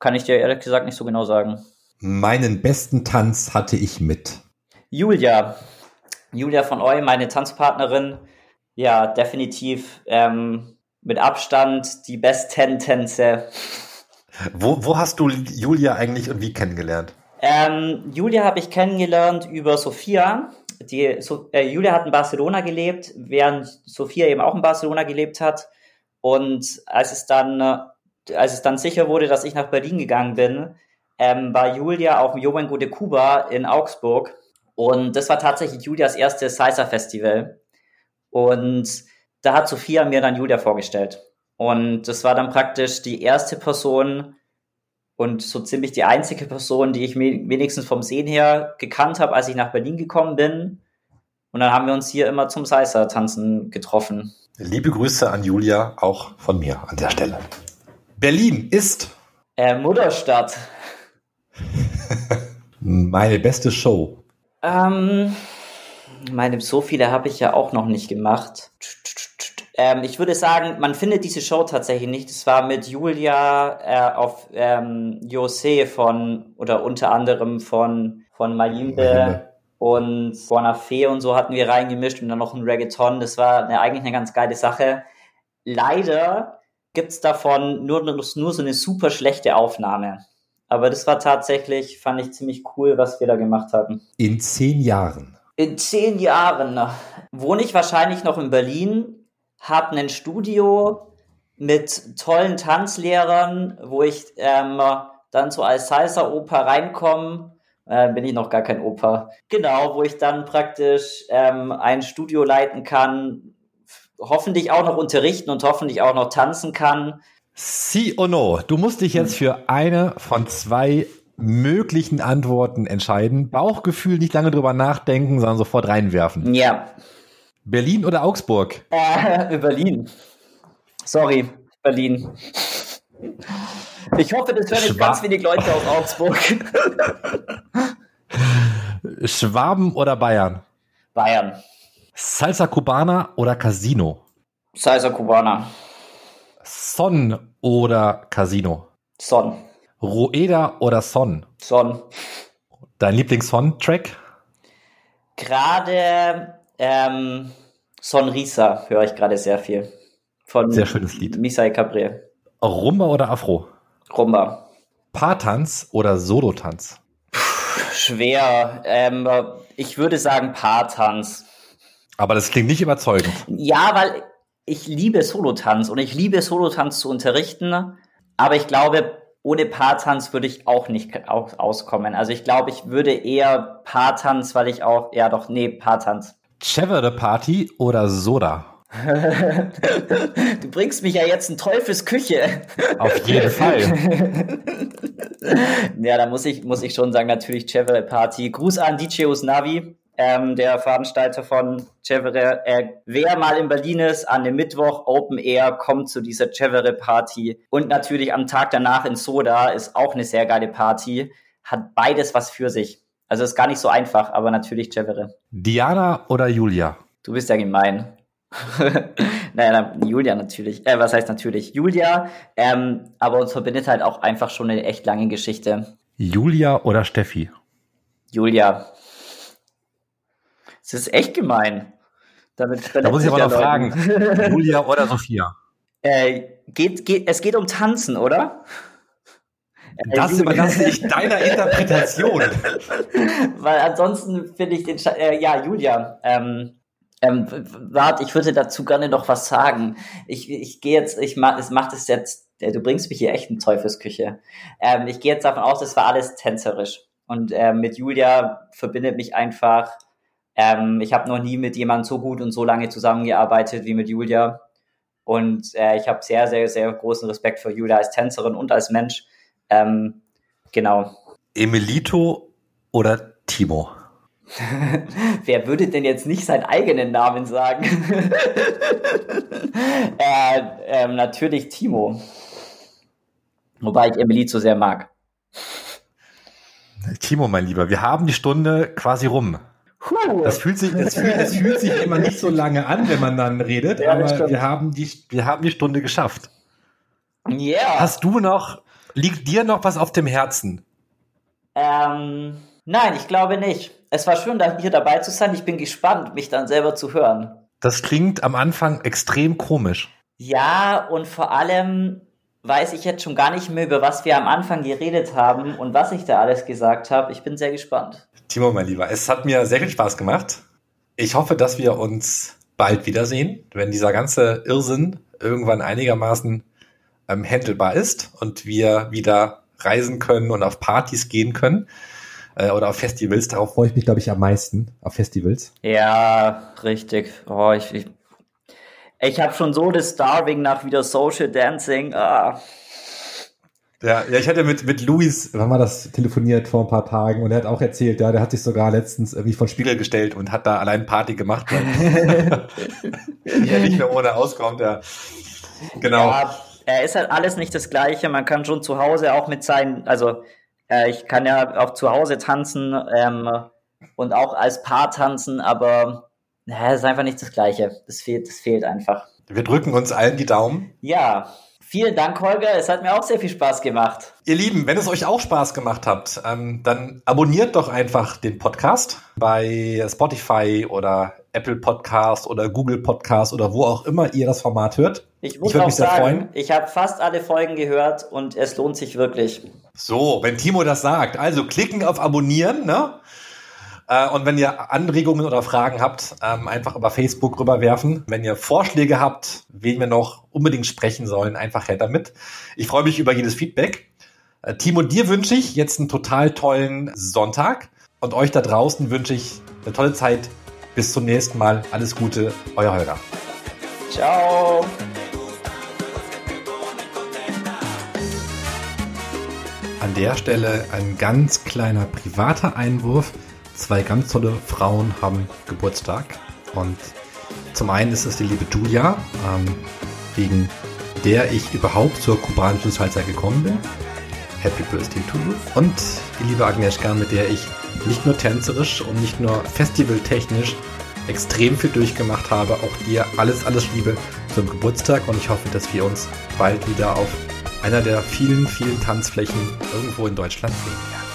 Kann ich dir ehrlich gesagt nicht so genau sagen. Meinen besten Tanz hatte ich mit. Julia. Julia von Eu, meine Tanzpartnerin. Ja, definitiv ähm, mit Abstand die besten Tänze. Wo, wo hast du Julia eigentlich und wie kennengelernt? Ähm, Julia habe ich kennengelernt über Sophia. Die, so, äh, Julia hat in Barcelona gelebt, während Sophia eben auch in Barcelona gelebt hat. Und als es dann, äh, als es dann sicher wurde, dass ich nach Berlin gegangen bin, ähm, war Julia auf dem Jovengo de Cuba in Augsburg. Und das war tatsächlich Julias erstes Salsa-Festival. Und da hat Sophia mir dann Julia vorgestellt. Und das war dann praktisch die erste Person und so ziemlich die einzige Person, die ich wenigstens vom Sehen her gekannt habe, als ich nach Berlin gekommen bin. Und dann haben wir uns hier immer zum Salsa-Tanzen getroffen. Liebe Grüße an Julia, auch von mir an der Stelle. Berlin ist äh, Mutterstadt. Meine beste Show. Ähm, meine, so viele habe ich ja auch noch nicht gemacht. Ähm, ich würde sagen, man findet diese Show tatsächlich nicht. Es war mit Julia äh, auf ähm, Jose von, oder unter anderem von, von Mayimbe und Bonafé und so hatten wir reingemischt und dann noch ein Reggaeton. Das war eine, eigentlich eine ganz geile Sache. Leider gibt's davon nur, nur so eine super schlechte Aufnahme. Aber das war tatsächlich, fand ich ziemlich cool, was wir da gemacht haben. In zehn Jahren. In zehn Jahren wohne ich wahrscheinlich noch in Berlin, habe ein Studio mit tollen Tanzlehrern, wo ich ähm, dann so als Salsa-Oper reinkomme. Äh, bin ich noch gar kein Oper. Genau, wo ich dann praktisch ähm, ein Studio leiten kann, hoffentlich auch noch unterrichten und hoffentlich auch noch tanzen kann. Si o no. Du musst dich jetzt für eine von zwei möglichen Antworten entscheiden. Bauchgefühl, nicht lange drüber nachdenken, sondern sofort reinwerfen. Ja. Berlin oder Augsburg? Äh, Berlin. Sorry, Berlin. Ich hoffe, das hören jetzt ganz wenig Leute aus Augsburg. Schwaben oder Bayern? Bayern. Salsa Cubana oder Casino? Salsa Cubana. Son oder Casino? Son. Rueda oder Son? Son. Dein Lieblings-Son-Track? Gerade ähm, Sonrisa höre ich gerade sehr viel. Von sehr schönes Lied. Misai Cabré. Rumba oder Afro? Rumba. Paartanz oder Solotanz? Schwer. Ähm, ich würde sagen Paartanz. Aber das klingt nicht überzeugend. Ja, weil ich liebe Solotanz und ich liebe Solotanz zu unterrichten. Aber ich glaube, ohne Paartanz würde ich auch nicht auskommen. Also ich glaube, ich würde eher Paartanz, weil ich auch, ja doch, nee, Paartanz. Chevere Party oder Soda? du bringst mich ja jetzt in Teufels Küche. Auf jeden Fall. ja, da muss ich, muss ich schon sagen, natürlich Chevere Party. Gruß an DJ Usnavi ähm, der Veranstalter von Chevere. Äh, wer mal in Berlin ist, an dem Mittwoch Open Air, kommt zu dieser Chevere Party. Und natürlich am Tag danach in Soda ist auch eine sehr geile Party. Hat beides was für sich. Also ist gar nicht so einfach, aber natürlich Chevere. Diana oder Julia? Du bist ja gemein. naja, Julia natürlich. Äh, was heißt natürlich? Julia, ähm, aber uns verbindet halt auch einfach schon eine echt lange Geschichte. Julia oder Steffi? Julia. Das ist echt gemein. Damit da muss ich aber noch fragen. Julia oder Sophia? Äh, geht, geht, es geht um Tanzen, oder? Das überlasse ich deiner Interpretation. Weil ansonsten finde ich den, Sch äh, ja, Julia, ähm, ähm, warte, ich würde dazu gerne noch was sagen. Ich, ich gehe jetzt, ich mach, es macht es jetzt, äh, du bringst mich hier echt in Teufelsküche. Ähm, ich gehe jetzt davon aus, das war alles tänzerisch. Und äh, mit Julia verbindet mich einfach ähm, ich habe noch nie mit jemandem so gut und so lange zusammengearbeitet wie mit Julia. Und äh, ich habe sehr, sehr, sehr großen Respekt für Julia als Tänzerin und als Mensch. Ähm, genau. Emilito oder Timo? Wer würde denn jetzt nicht seinen eigenen Namen sagen? äh, ähm, natürlich Timo. Wobei ich Emilito sehr mag. Timo, mein Lieber, wir haben die Stunde quasi rum. Das fühlt sich, das fühlt, das fühlt sich immer nicht so lange an, wenn man dann redet, ja, aber wir haben die, wir haben die Stunde geschafft. Yeah. Hast du noch, liegt dir noch was auf dem Herzen? Ähm, nein, ich glaube nicht. Es war schön, hier dabei zu sein. Ich bin gespannt, mich dann selber zu hören. Das klingt am Anfang extrem komisch. Ja, und vor allem weiß ich jetzt schon gar nicht mehr, über was wir am Anfang geredet haben und was ich da alles gesagt habe. Ich bin sehr gespannt. Timo, mein Lieber, es hat mir sehr viel Spaß gemacht. Ich hoffe, dass wir uns bald wiedersehen, wenn dieser ganze Irrsinn irgendwann einigermaßen ähm, handelbar ist und wir wieder reisen können und auf Partys gehen können äh, oder auf Festivals. Darauf freue ich mich, glaube ich, am meisten, auf Festivals. Ja, richtig. Oh, ich, ich, ich habe schon so das Starving nach wieder Social Dancing. Ah. Ja, ja, ich hatte mit, mit Luis, wann war das, telefoniert vor ein paar Tagen und er hat auch erzählt, ja, der hat sich sogar letztens irgendwie von Spiegel gestellt und hat da allein Party gemacht, weil er nicht mehr ohne auskommt, ja. Genau. Ja, er ist halt alles nicht das Gleiche. Man kann schon zu Hause auch mit seinen, also äh, ich kann ja auch zu Hause tanzen ähm, und auch als Paar tanzen, aber naja, es ist einfach nicht das Gleiche. Das fehlt, das fehlt einfach. Wir drücken uns allen die Daumen. Ja, Vielen Dank, Holger. Es hat mir auch sehr viel Spaß gemacht. Ihr Lieben, wenn es euch auch Spaß gemacht hat, ähm, dann abonniert doch einfach den Podcast bei Spotify oder Apple Podcast oder Google Podcast oder wo auch immer ihr das Format hört. Ich muss ich auch sagen, ich habe fast alle Folgen gehört und es lohnt sich wirklich. So, wenn Timo das sagt, also klicken auf Abonnieren, ne? Äh, und wenn ihr Anregungen oder Fragen habt, ähm, einfach über Facebook rüberwerfen. Wenn ihr Vorschläge habt, wen wir noch unbedingt sprechen sollen, einfach her damit. Ich freue mich über jedes Feedback. Äh, Timo, dir wünsche ich jetzt einen total tollen Sonntag und euch da draußen wünsche ich eine tolle Zeit. Bis zum nächsten Mal. Alles Gute, euer Holger. Ciao. An der Stelle ein ganz kleiner privater Einwurf zwei ganz tolle Frauen haben Geburtstag. Und zum einen ist es die liebe Julia, ähm, wegen der ich überhaupt zur kubanischen Salsa gekommen bin. Happy Birthday to you. Und die liebe Agnieszka, mit der ich nicht nur tänzerisch und nicht nur festivaltechnisch extrem viel durchgemacht habe. Auch dir alles, alles Liebe zum Geburtstag und ich hoffe, dass wir uns bald wieder auf einer der vielen, vielen Tanzflächen irgendwo in Deutschland sehen werden.